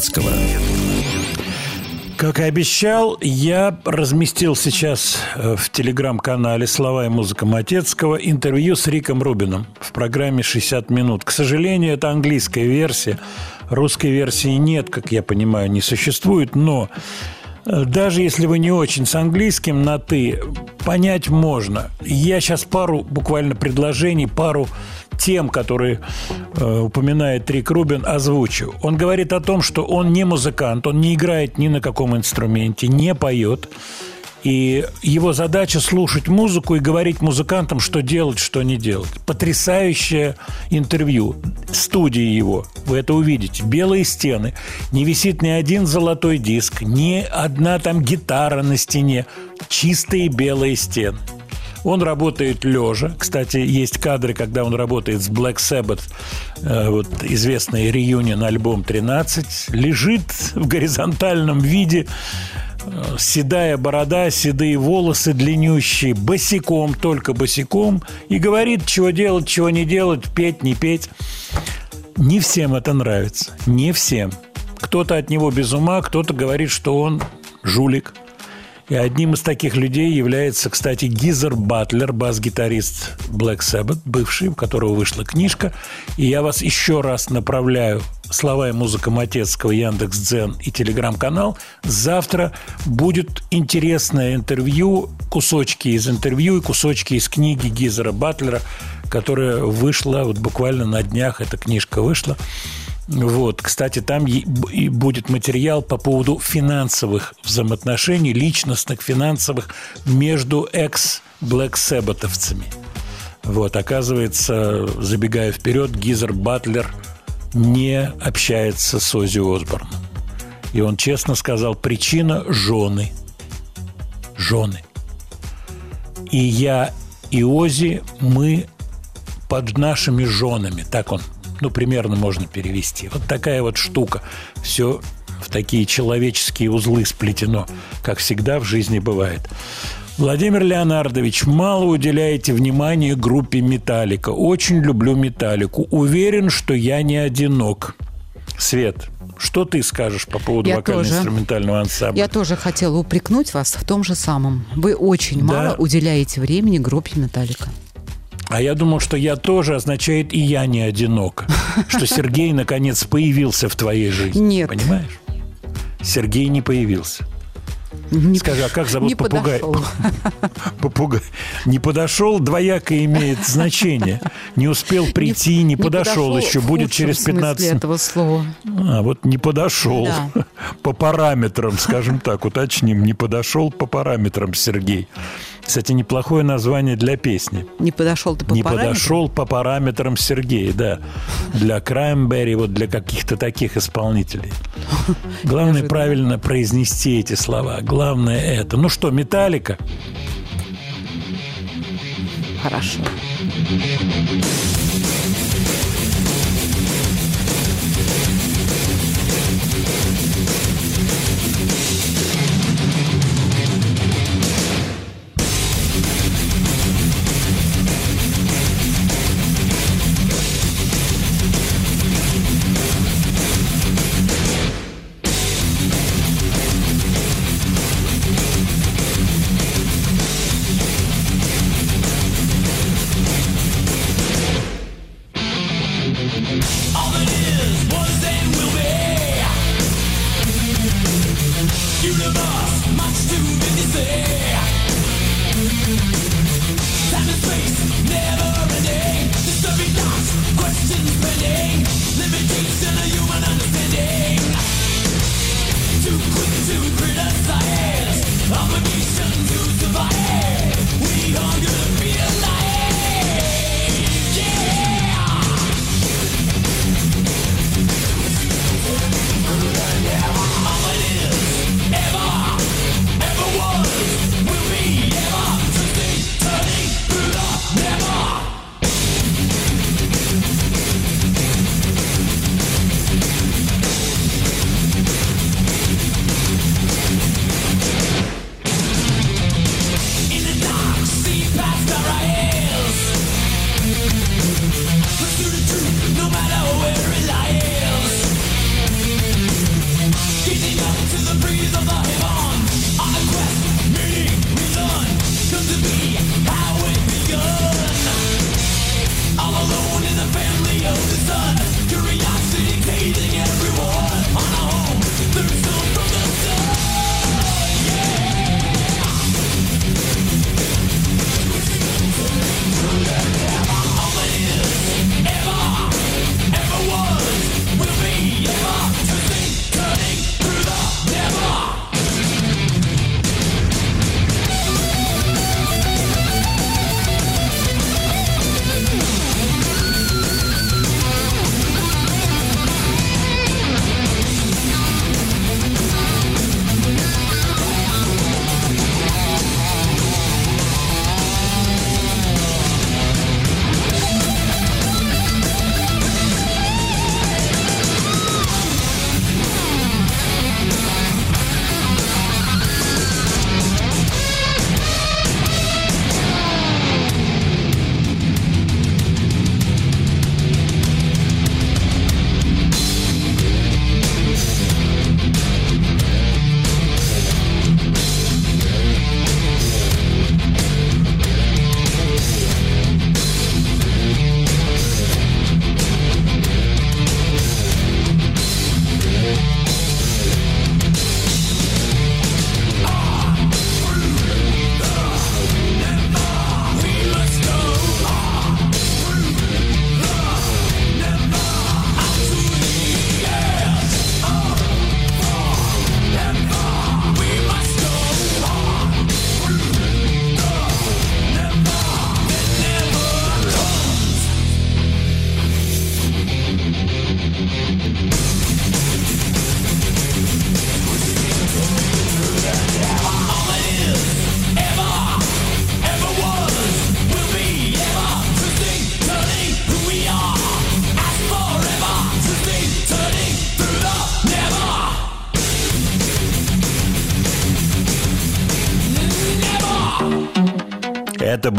Матецкого. Как и обещал, я разместил сейчас э, в телеграм-канале «Слова и музыка Матецкого» интервью с Риком Рубином в программе «60 минут». К сожалению, это английская версия. Русской версии нет, как я понимаю, не существует, но э, даже если вы не очень с английским на «ты», понять можно. Я сейчас пару буквально предложений, пару тем, которые э, упоминает Рик Рубин, озвучу. Он говорит о том, что он не музыкант, он не играет ни на каком инструменте, не поет. И его задача слушать музыку и говорить музыкантам, что делать, что не делать. Потрясающее интервью. Студии его. Вы это увидите. Белые стены. Не висит ни один золотой диск, ни одна там гитара на стене. Чистые белые стены. Он работает лежа. Кстати, есть кадры, когда он работает с Black Sabbath, э, вот известный реюнион альбом 13, лежит в горизонтальном виде, э, седая борода, седые волосы длиннющие, босиком, только босиком, и говорит, чего делать, чего не делать, петь, не петь. Не всем это нравится, не всем. Кто-то от него без ума, кто-то говорит, что он жулик, и одним из таких людей является, кстати, Гизер Батлер, бас-гитарист Black Sabbath, бывший, у которого вышла книжка. И я вас еще раз направляю слова и музыка Матецкого, Яндекс Дзен и Телеграм-канал. Завтра будет интересное интервью, кусочки из интервью и кусочки из книги Гизера Батлера, которая вышла вот буквально на днях, эта книжка вышла. Вот, кстати, там и будет материал по поводу финансовых взаимоотношений, личностных, финансовых между экс-Блэк. Вот, оказывается, забегая вперед, Гизер Батлер не общается с Ози Осборном. И он честно сказал, причина – жены. Жены. И я, и Ози, мы под нашими женами. Так он ну, примерно можно перевести. Вот такая вот штука. Все в такие человеческие узлы сплетено, как всегда в жизни бывает. Владимир Леонардович, мало уделяете внимания группе «Металлика». Очень люблю «Металлику». Уверен, что я не одинок. Свет, что ты скажешь по поводу вокально-инструментального ансамбля? Я тоже хотела упрекнуть вас в том же самом. Вы очень Да. мало уделяете времени группе «Металлика». А я думал, что я тоже означает и я не одинок. Что Сергей наконец появился в твоей жизни. Нет. Понимаешь? Сергей не появился. Не- Скажи, а как зовут не попугай? подошел. Попугай. Не подошел, двояко имеет значение. Не успел прийти, не, подошел, еще, в будет через смысле 15 этого слова. А, вот не подошел Да. по параметрам, скажем так, уточним, не подошел по параметрам Сергей. Кстати, неплохое название для песни. Не подошел ты по не параметрам? подошел по параметрам Сергея, да. Для Краймберри, вот для каких-то таких исполнителей. Главное правильно произнести эти слова. Главное это. Ну что, Металлика? Хорошо.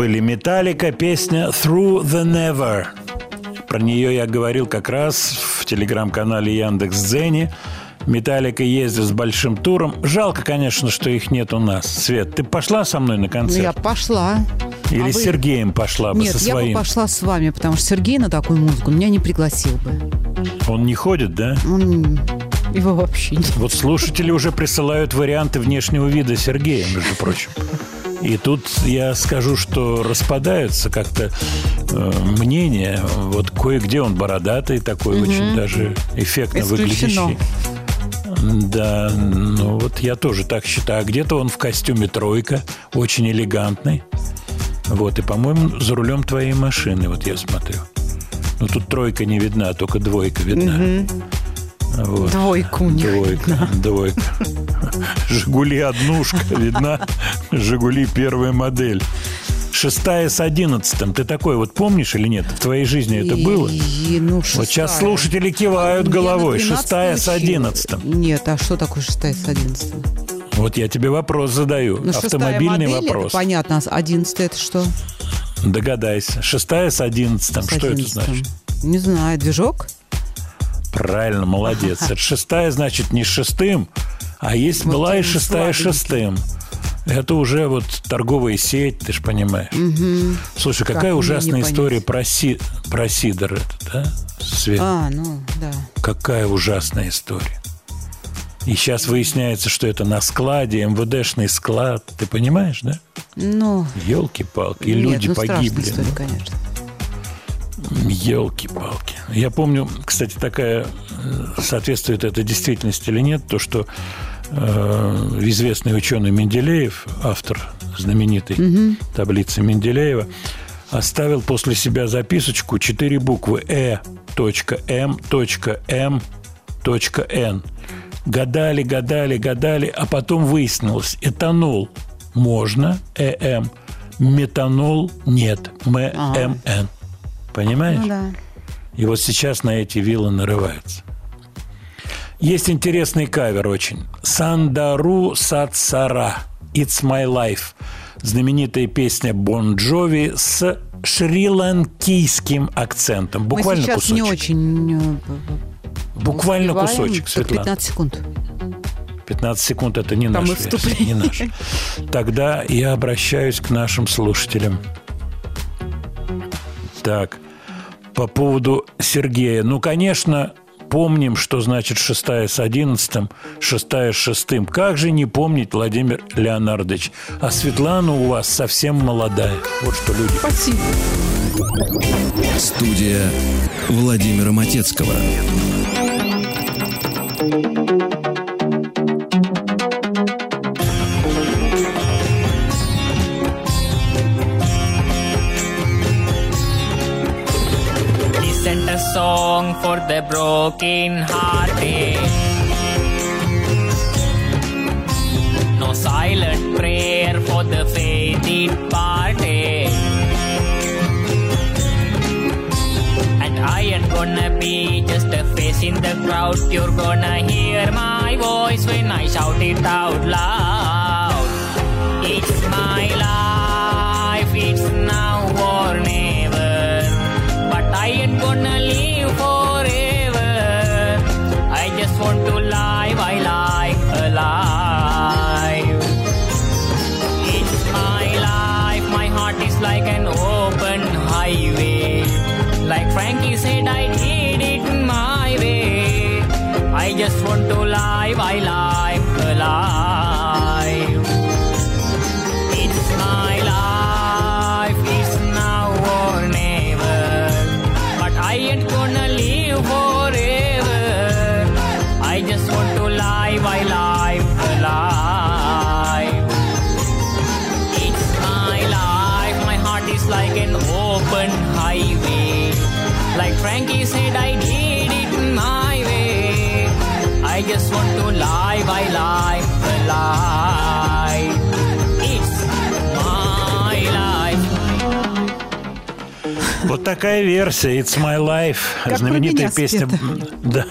Были Металлика, песня Through the Never. Про нее я говорил как раз в телеграм-канале Яндекс Дзене. Металлика ездит с большим туром. Жалко, конечно, что их нет у нас. Свет, ты пошла со мной на Ну, концерт? я пошла. Или А вы- с Сергеем пошла бы Нет, со я бы своим? пошла с вами, потому что Сергей на такую музыку меня не пригласил бы. Он не ходит, да? Он его вообще не... Вот слушатели уже присылают варианты внешнего вида Сергея, между прочим. И тут я скажу, что распадаются как-то э, мнения. Вот кое-где он бородатый такой, Мгм. очень даже эффектно Исключено. выглядящий. Да, ну вот я тоже так считаю. А где-то он в костюме тройка, очень элегантный. Вот, и, по-моему, за рулем твоей машины, вот я смотрю. Ну, тут тройка не видна, только двойка видна. Вот. Двойку не Двойка, двойка. Жигули однушка видна, Жигули первая модель. Шестая с одиннадцатым. Ты такой вот помнишь или нет? В твоей жизни это было? И, ну, Вот сейчас слушатели кивают на головой. 13 Шестая с одиннадцатым. Нет, а что такое шестая с одиннадцатым? Вот я тебе вопрос задаю. Ну, Автомобильный модель, вопрос. Это понятно, а одиннадцатая это что? Догадайся. Шестая с одиннадцатым. Что это 11-м? значит? Не знаю, движок? Правильно, молодец. Это шестая, значит, не шестым, а есть Вот была и шестая шестым. Это уже вот торговая сеть, ты же понимаешь. Мгм. Слушай, Как какая мне ужасная история про, си... про Сидор это, да? Свет. А, ну, да. Какая ужасная история. И сейчас выясняется, что это на складе, МВДшный склад. Ты понимаешь, да? Ну, Елки-палки, и люди ну, погибли. история, конечно. Елки-палки. Я помню, кстати, такая э, соответствует это действительности или нет, то, что э, известный ученый Менделеев, автор знаменитой Мгм. таблицы Менделеева, оставил после себя записочку четыре буквы Э, М, М, Н. Гадали, гадали, гадали, а потом выяснилось, этанол можно, ЭМ, метанол нет, ММН. Понимаешь? Ну, да. И вот сейчас на эти виллы нарываются. Есть интересный кавер очень. Сандару Сатсара. It's my life. Знаменитая песня Бон Джови с шри-ланкийским акцентом. Буквально Мы сейчас кусочек. не очень... э, Буквально успеваем. кусочек, Светлана. 15 секунд. 15 секунд это не Там наш версия, не наш. Тогда я обращаюсь к нашим слушателям. Так, по поводу Сергея. Ну, конечно, помним, что значит шестая с одиннадцатым, шестая с шестым. Как же не помнить, Владимир Леонардович? А Светлана у вас совсем молодая. Вот что люди. Спасибо. Студия Владимира Матецкого. The broken hearted. No silent prayer for the fated parted. And I ain't gonna be just a face in the crowd. You're gonna hear my voice when I shout it out loud. It's my life, it's now or never. But I ain't gonna live forever. Want to live, I like alive. It's my life, my heart is like an open highway. Like Frankie said, I did it my way. I just want to live, I live alive. Frankie said, I did it my way. I just want to live, I live alive. It's my life. Вот такая версия It's My Life. Как знаменитая песня. Да.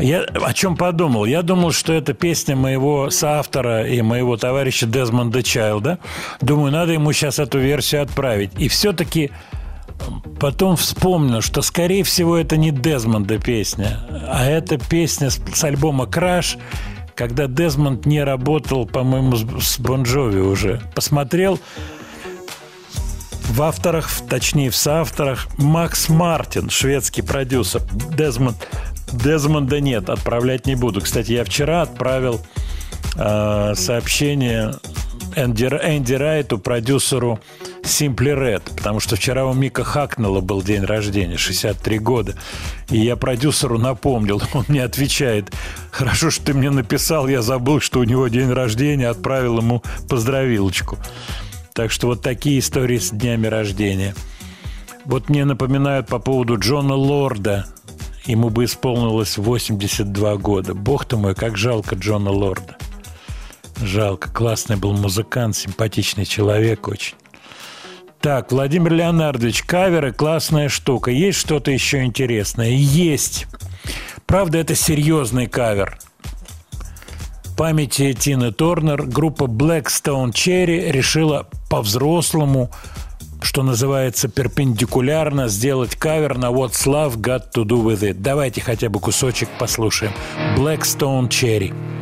Я о чем подумал? Я думал, что это песня моего соавтора и моего товарища Дезмонда Чайлда. Думаю, надо ему сейчас эту версию отправить. И все-таки потом вспомнил, что, скорее всего, это не Дезмонда песня, а это песня с, альбома «Краш», когда Дезмонд не работал, по-моему, с, с Бон Джови уже. Посмотрел, в авторах, точнее в соавторах, Макс Мартин, шведский продюсер. Дезмонд, Дезмонда нет, отправлять не буду. Кстати, я вчера отправил э, сообщение Энди, Энди Райту, продюсеру Simply Red, потому что вчера у Мика Хакнелла был день рождения, 63 года. И я продюсеру напомнил, он мне отвечает, хорошо, что ты мне написал, я забыл, что у него день рождения, отправил ему поздравилочку. Так что вот такие истории с днями рождения. Вот мне напоминают по поводу Джона Лорда. Ему бы исполнилось 82 года. Бог ты мой, как жалко Джона Лорда. Жалко. Классный был музыкант, симпатичный человек очень. Так, Владимир Леонардович, каверы – классная штука. Есть что-то еще интересное? Есть. Правда, это серьезный кавер. Памяти Тины Торнер группа Blackstone Cherry решила по-взрослому, что называется, перпендикулярно сделать кавер на What's Love Got to Do With It. Давайте хотя бы кусочек послушаем. Blackstone Cherry.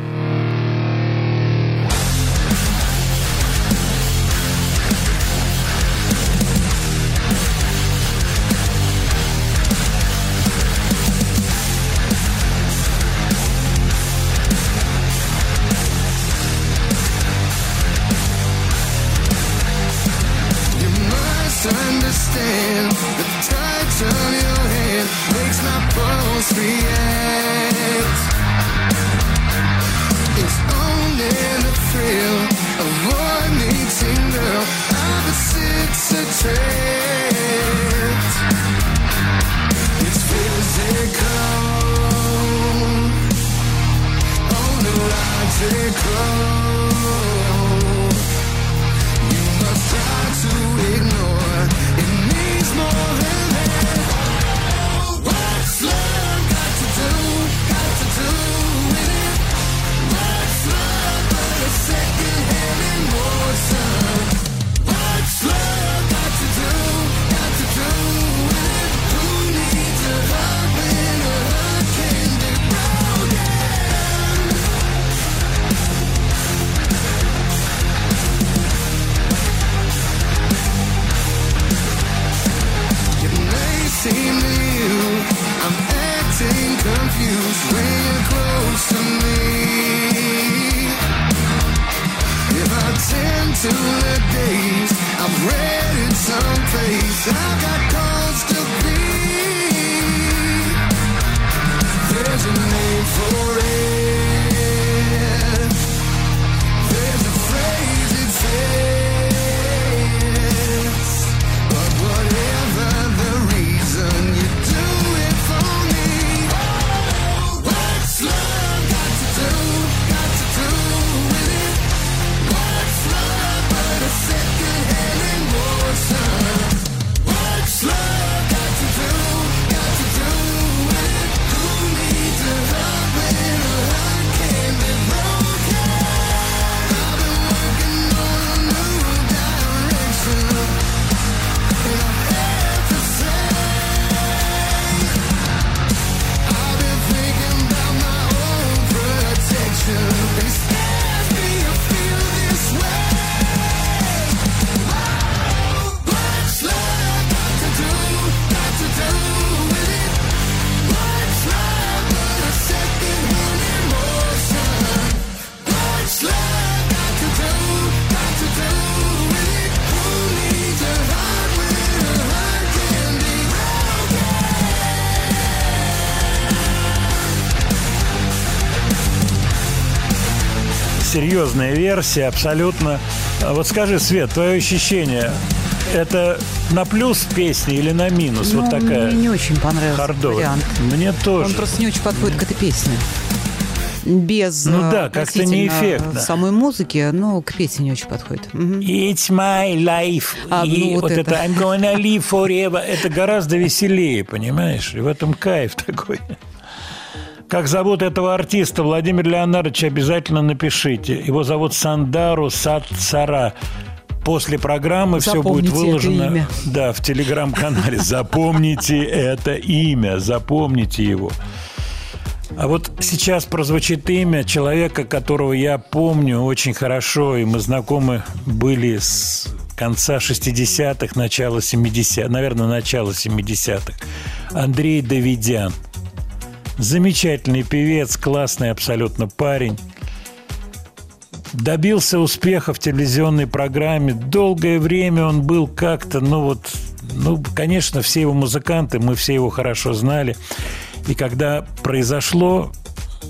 Серьезная версия, абсолютно. А Вот скажи, Свет, твое ощущение, это на плюс песни или на минус? Ну, вот такая. Мне не очень понравился хардовая. вариант. Мне тоже. Он просто не очень подходит к этой песне. Без Ну э, да, как-то не эффектно. самой музыки, но к песне не очень подходит. It's my life. А, и ну, вот, вот это. это. I'm gonna live forever. Это гораздо веселее, понимаешь? И в этом кайф такой. Как зовут этого артиста, Владимир Леонардович, обязательно напишите. Его зовут Сандару Сатсара. После программы все будет Запомните выложено да, в телеграм-канале. Запомните это имя, запомните его. А вот сейчас прозвучит имя человека, которого я помню очень хорошо, и мы знакомы были с конца 60-х, начала 70-х, наверное, начала 70-х. Андрей Давидян. Замечательный певец, классный абсолютно парень. добился успеха в телевизионной программе. Долгое время он был как-то, ну вот, ну, конечно, все его музыканты, мы все его хорошо знали. И когда произошло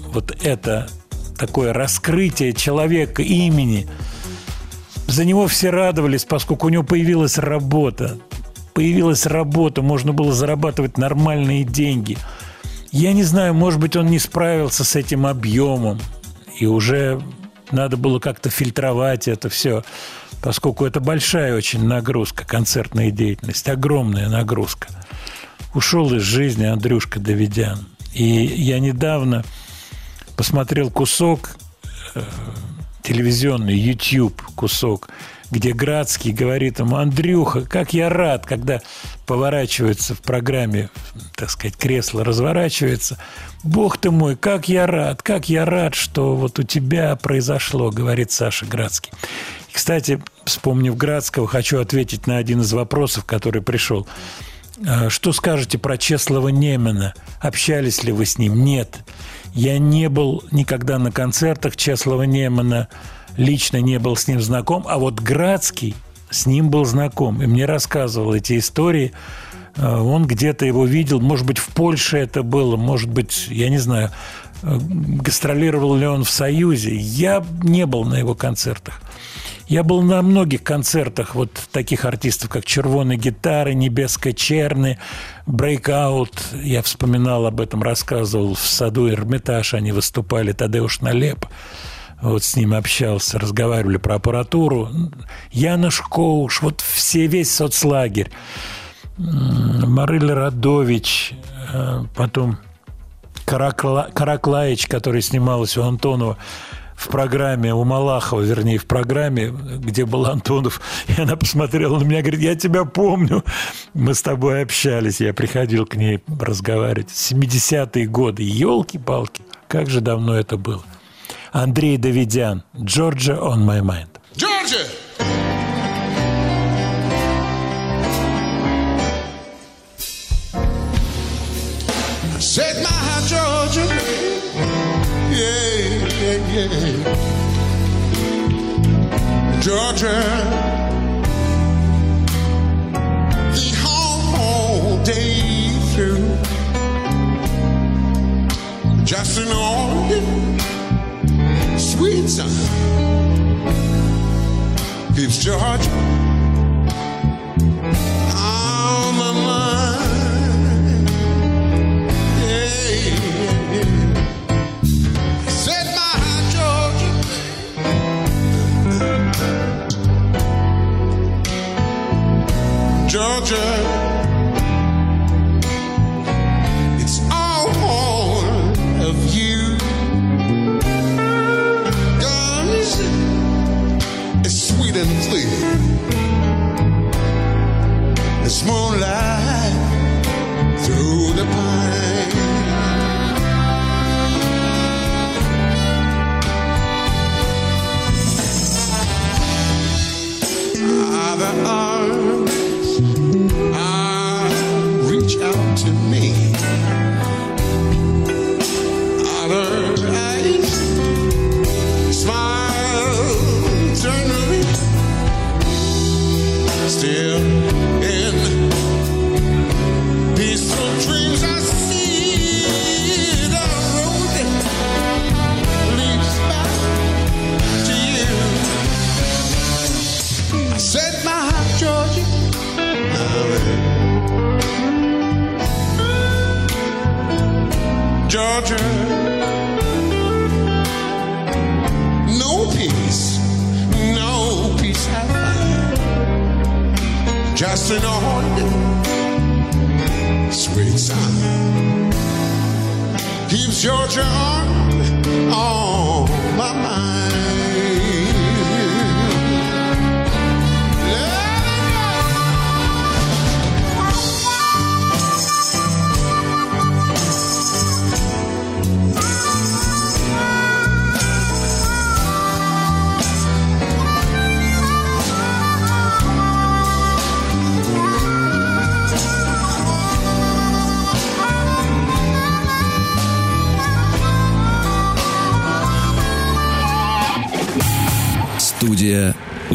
вот это такое раскрытие человека имени, за него все радовались, поскольку у него появилась работа. Появилась работа, можно было зарабатывать нормальные деньги. Я не знаю, может быть, он не справился с этим объемом, и уже надо было как-то фильтровать это все, поскольку это большая очень нагрузка, концертная деятельность, огромная нагрузка. Ушел из жизни Андрюшка Давидян. И я недавно посмотрел кусок э, телевизионный, YouTube кусок, где Градский говорит ему, Андрюха, как я рад, когда поворачивается в программе, так сказать, кресло разворачивается. Бог ты мой, как я рад, как я рад, что вот у тебя произошло, говорит Саша Градский. И, кстати, вспомнив Градского, хочу ответить на один из вопросов, который пришел. А, Что скажете про Чеслова Немена? Общались ли вы с ним? Нет. Я не был никогда на концертах Чеслова Немена, лично не был с ним знаком, а вот Градский с ним был знаком. И мне рассказывал эти истории. А, Он где-то его видел, может быть, в Польше это было, может быть, я не знаю, э, гастролировал ли он в Союзе. Я не был на его концертах. Я был на многих концертах вот таких артистов, как «Червоные гитары», «Небеско черны», «Брейкаут». Я вспоминал об этом, рассказывал в саду Эрмитаж. Они выступали, Тадеуш Налеп. Вот с ним общался, разговаривали про аппаратуру. Янош Коуш, вот все, весь соцлагерь. М, Марыля Радович, э, потом Каракла- Караклаич, который снималась у Антонова в программе, у Малахова, вернее, в программе, где был Антонов, и она посмотрела на меня, говорит, я тебя помню, мы с тобой общались, я приходил к ней разговаривать. 70-е годы, елки-палки, как же давно это было. Андрей Давидян, Georgia on my mind. I said my Georgia. Yeah, yeah, yeah. Georgia. The whole day through. Just an old sweet son keeps Georgia on my mind. Yeah, yeah, said my Georgia. Georgia, and clear. It's moonlight through the pine. Other arms ah, reach out to me. Other eyes smile Still in peaceful dreams, I see the road leads back to you. I my Georgia, Georgia, Just an old sweet sound keeps Georgia on, on my mind.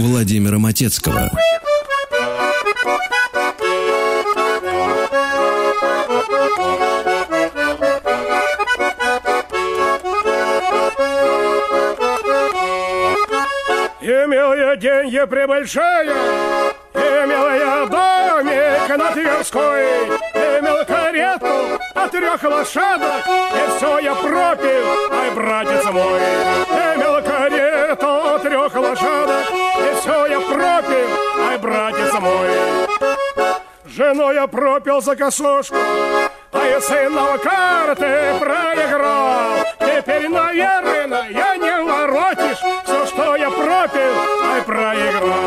Владимира Матецкого. Имел я деньги прибольшие, имел я домик на Тверской, имел карету от трех лошадок, и все я пропил, ай, братец мой. Жену я пропил за косушку, а я сына в карты проиграл. Теперь, наверное, я не воротишь все, что я пропил, ай, проиграл.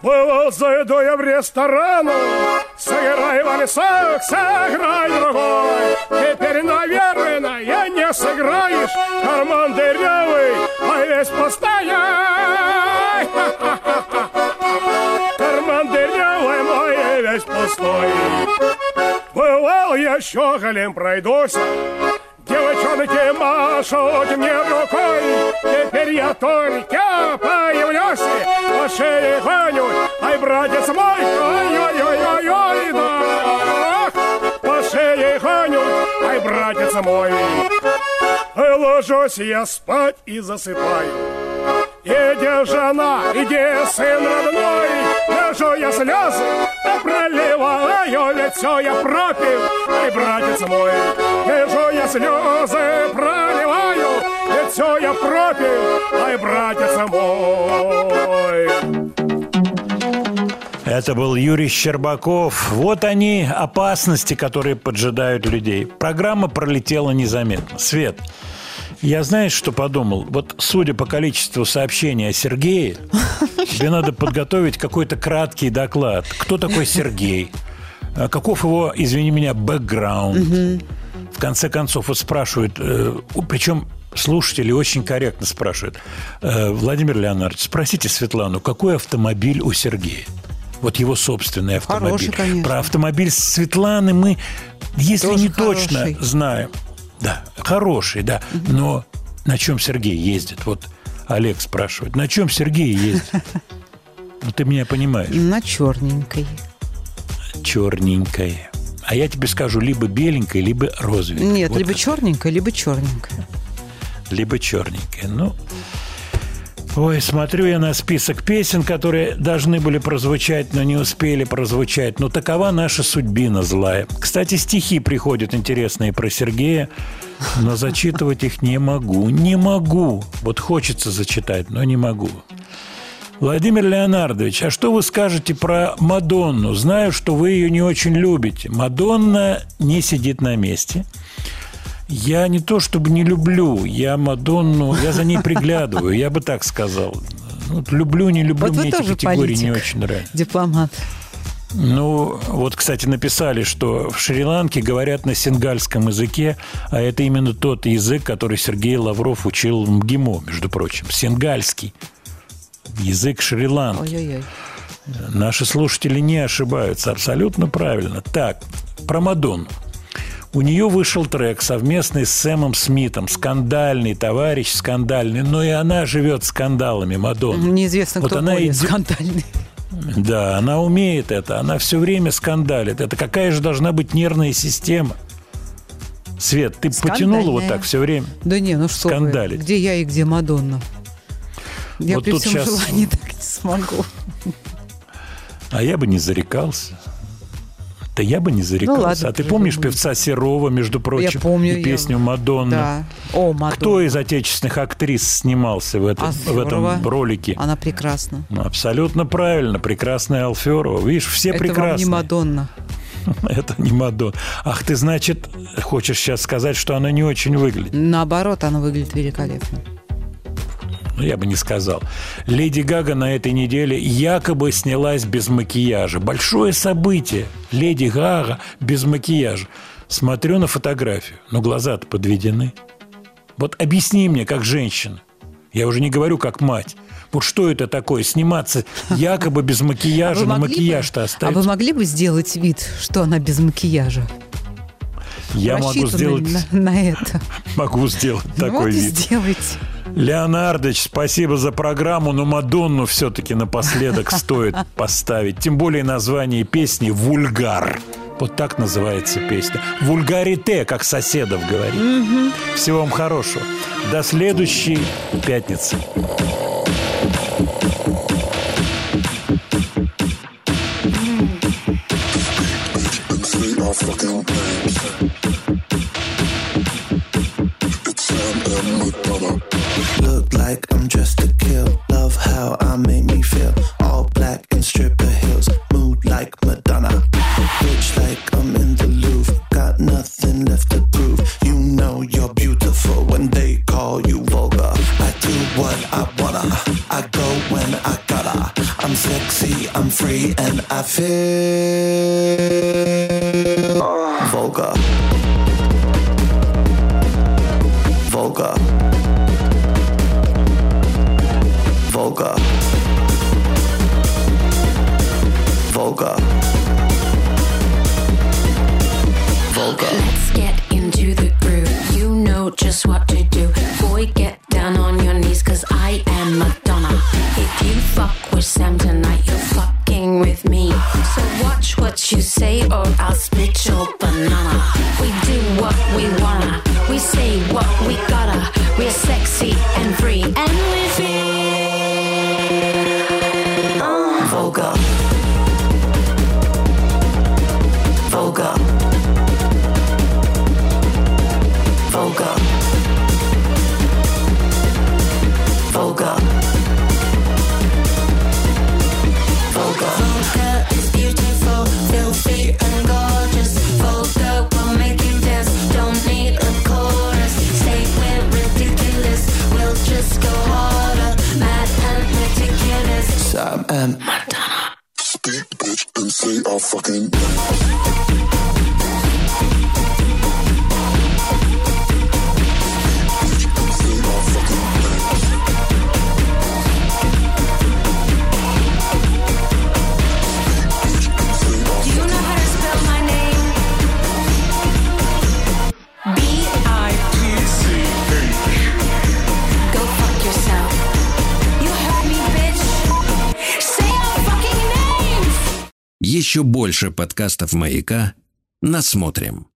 Бывал, зайду я в ресторан, сыграй вальсок, сыграй другой. Теперь, наверное, я не сыграешь, карман дырявый, а весь пустая. Карман дырявый мой весь пустой. Бывал я щеголем пройдусь, Девчонки машут мне рукой, теперь я только появлюсь, по шее гоню, ай, братец мой, ой-ой-ой-ой-ой, да, по шее гоню, ай, братец мой. Ложусь я спать и засыпаю, Иди, жена, иди, сын родной, Лежу я слезы, да проливаю, все я пропил, ай, братец мой. Лежу я слезы, проливаю, все я пропил, ай, братец мой. Это был Юрий Щербаков. Вот они, опасности, которые поджидают людей. Программа пролетела незаметно. Свет, я знаешь, что подумал? Вот судя по количеству сообщений о Сергее, тебе надо подготовить какой-то краткий доклад. Кто такой Сергей? А Каков его, извини меня, бэкграунд? В конце концов, вот спрашивают, э, причем слушатели очень корректно спрашивают. «Э, Владимир Леонардович, спросите Светлану, какой автомобиль у Сергея? Вот его собственный автомобиль. Хороший, конечно. Про автомобиль Светланы мы, если Тоже не точно, хороший. знаем. Да, хороший, да. Но на чем Сергей ездит? Вот Олег спрашивает, на чем Сергей ездит? Ну, ты меня понимаешь. На черненькой. Черненькая. А я тебе скажу, либо беленькая, либо розовенькая. Нет, Вот либо черненькая, либо черненькая. либо черненькая. Ну, ой, смотрю я на список песен, которые должны были прозвучать, но не успели прозвучать. Ну, такова наша судьбина злая. Кстати, стихи приходят интересные про Сергея, но зачитывать их не могу. Не могу. Вот хочется зачитать, но не могу. Владимир Леонардович, а что вы скажете про Мадонну? Знаю, что вы ее не очень любите. Мадонна не сидит на месте. Я не то чтобы не люблю, я Мадонну, я за ней приглядываю, я бы так сказал. Ну, Вот люблю, не люблю, Вот мне эти категории не политик. очень нравятся. Дипломат. Ну, вот, кстати, написали, что в Шри-Ланке говорят на сингальском языке, а это именно тот язык, который Сергей Лавров учил в МГИМО, между прочим. Сингальский. Язык Шри-Ланки. Ой-ой-ой. Наши слушатели не ошибаются, абсолютно правильно. Так, про Мадонну. У нее вышел трек совместный с Сэмом Смитом. Скандальный товарищ, скандальный. Но и она живет скандалами, Мадонна. Неизвестно, Вот кто она более иде- скандальный. Да, она умеет это. Она все время скандалит. Это какая же должна быть нервная система? Свет, ты потянула вот так все время? Да не, ну что вы. Скандалить. Где я и где Мадонна? Я Вот при тут всем щас- желании так не смогу. А я бы не зарекался. Да я бы не зарекался. Ну ладно, а ты помнишь певца Серова, между прочим, Я помню. и я- песню «Мадонна»? Да. О, Мадонна. Кто из отечественных актрис снимался в этом, в этом ролике? Она прекрасна. Ну, абсолютно правильно. Прекрасная Алферова. Видишь, все Это вам прекрасны. не Мадонна. Это не Мадонна. Ах, ты, значит, хочешь сейчас сказать, что она не очень выглядит? Наоборот, она выглядит великолепно. Ну, я бы не сказал. Леди Гага на этой неделе якобы снялась без макияжа. Большое событие. Леди Гага без макияжа. Смотрю на фотографию, но глаза-то подведены. Вот объясни мне, как женщина. Я уже не говорю, как мать. Вот что это такое? Сниматься якобы без макияжа, Вы но макияж-то А остается. вы могли бы сделать вид, что она без макияжа? Я могу сделать, на, на это. могу сделать Ну такой вот вид. сделайте. Леонардович, спасибо за программу, но Мадонну все-таки напоследок стоит поставить. Тем более название песни «Вульгар». Вот так называется песня. «Вульгарите», как соседов говорит. Всего вам хорошего. До следующей пятницы. Look like I'm dressed to kill. Love how I make me feel. All black and stripper heels. Mood like Madonna. Bitch like I'm in the Louvre. Got nothing left to prove. You know you're beautiful when they call you vulgar. I do what I wanna. I go when I gotta. I'm sexy, I'm free, and I feel vulgar. Just what to do. Больше подкастов «Маяка» насмотрим.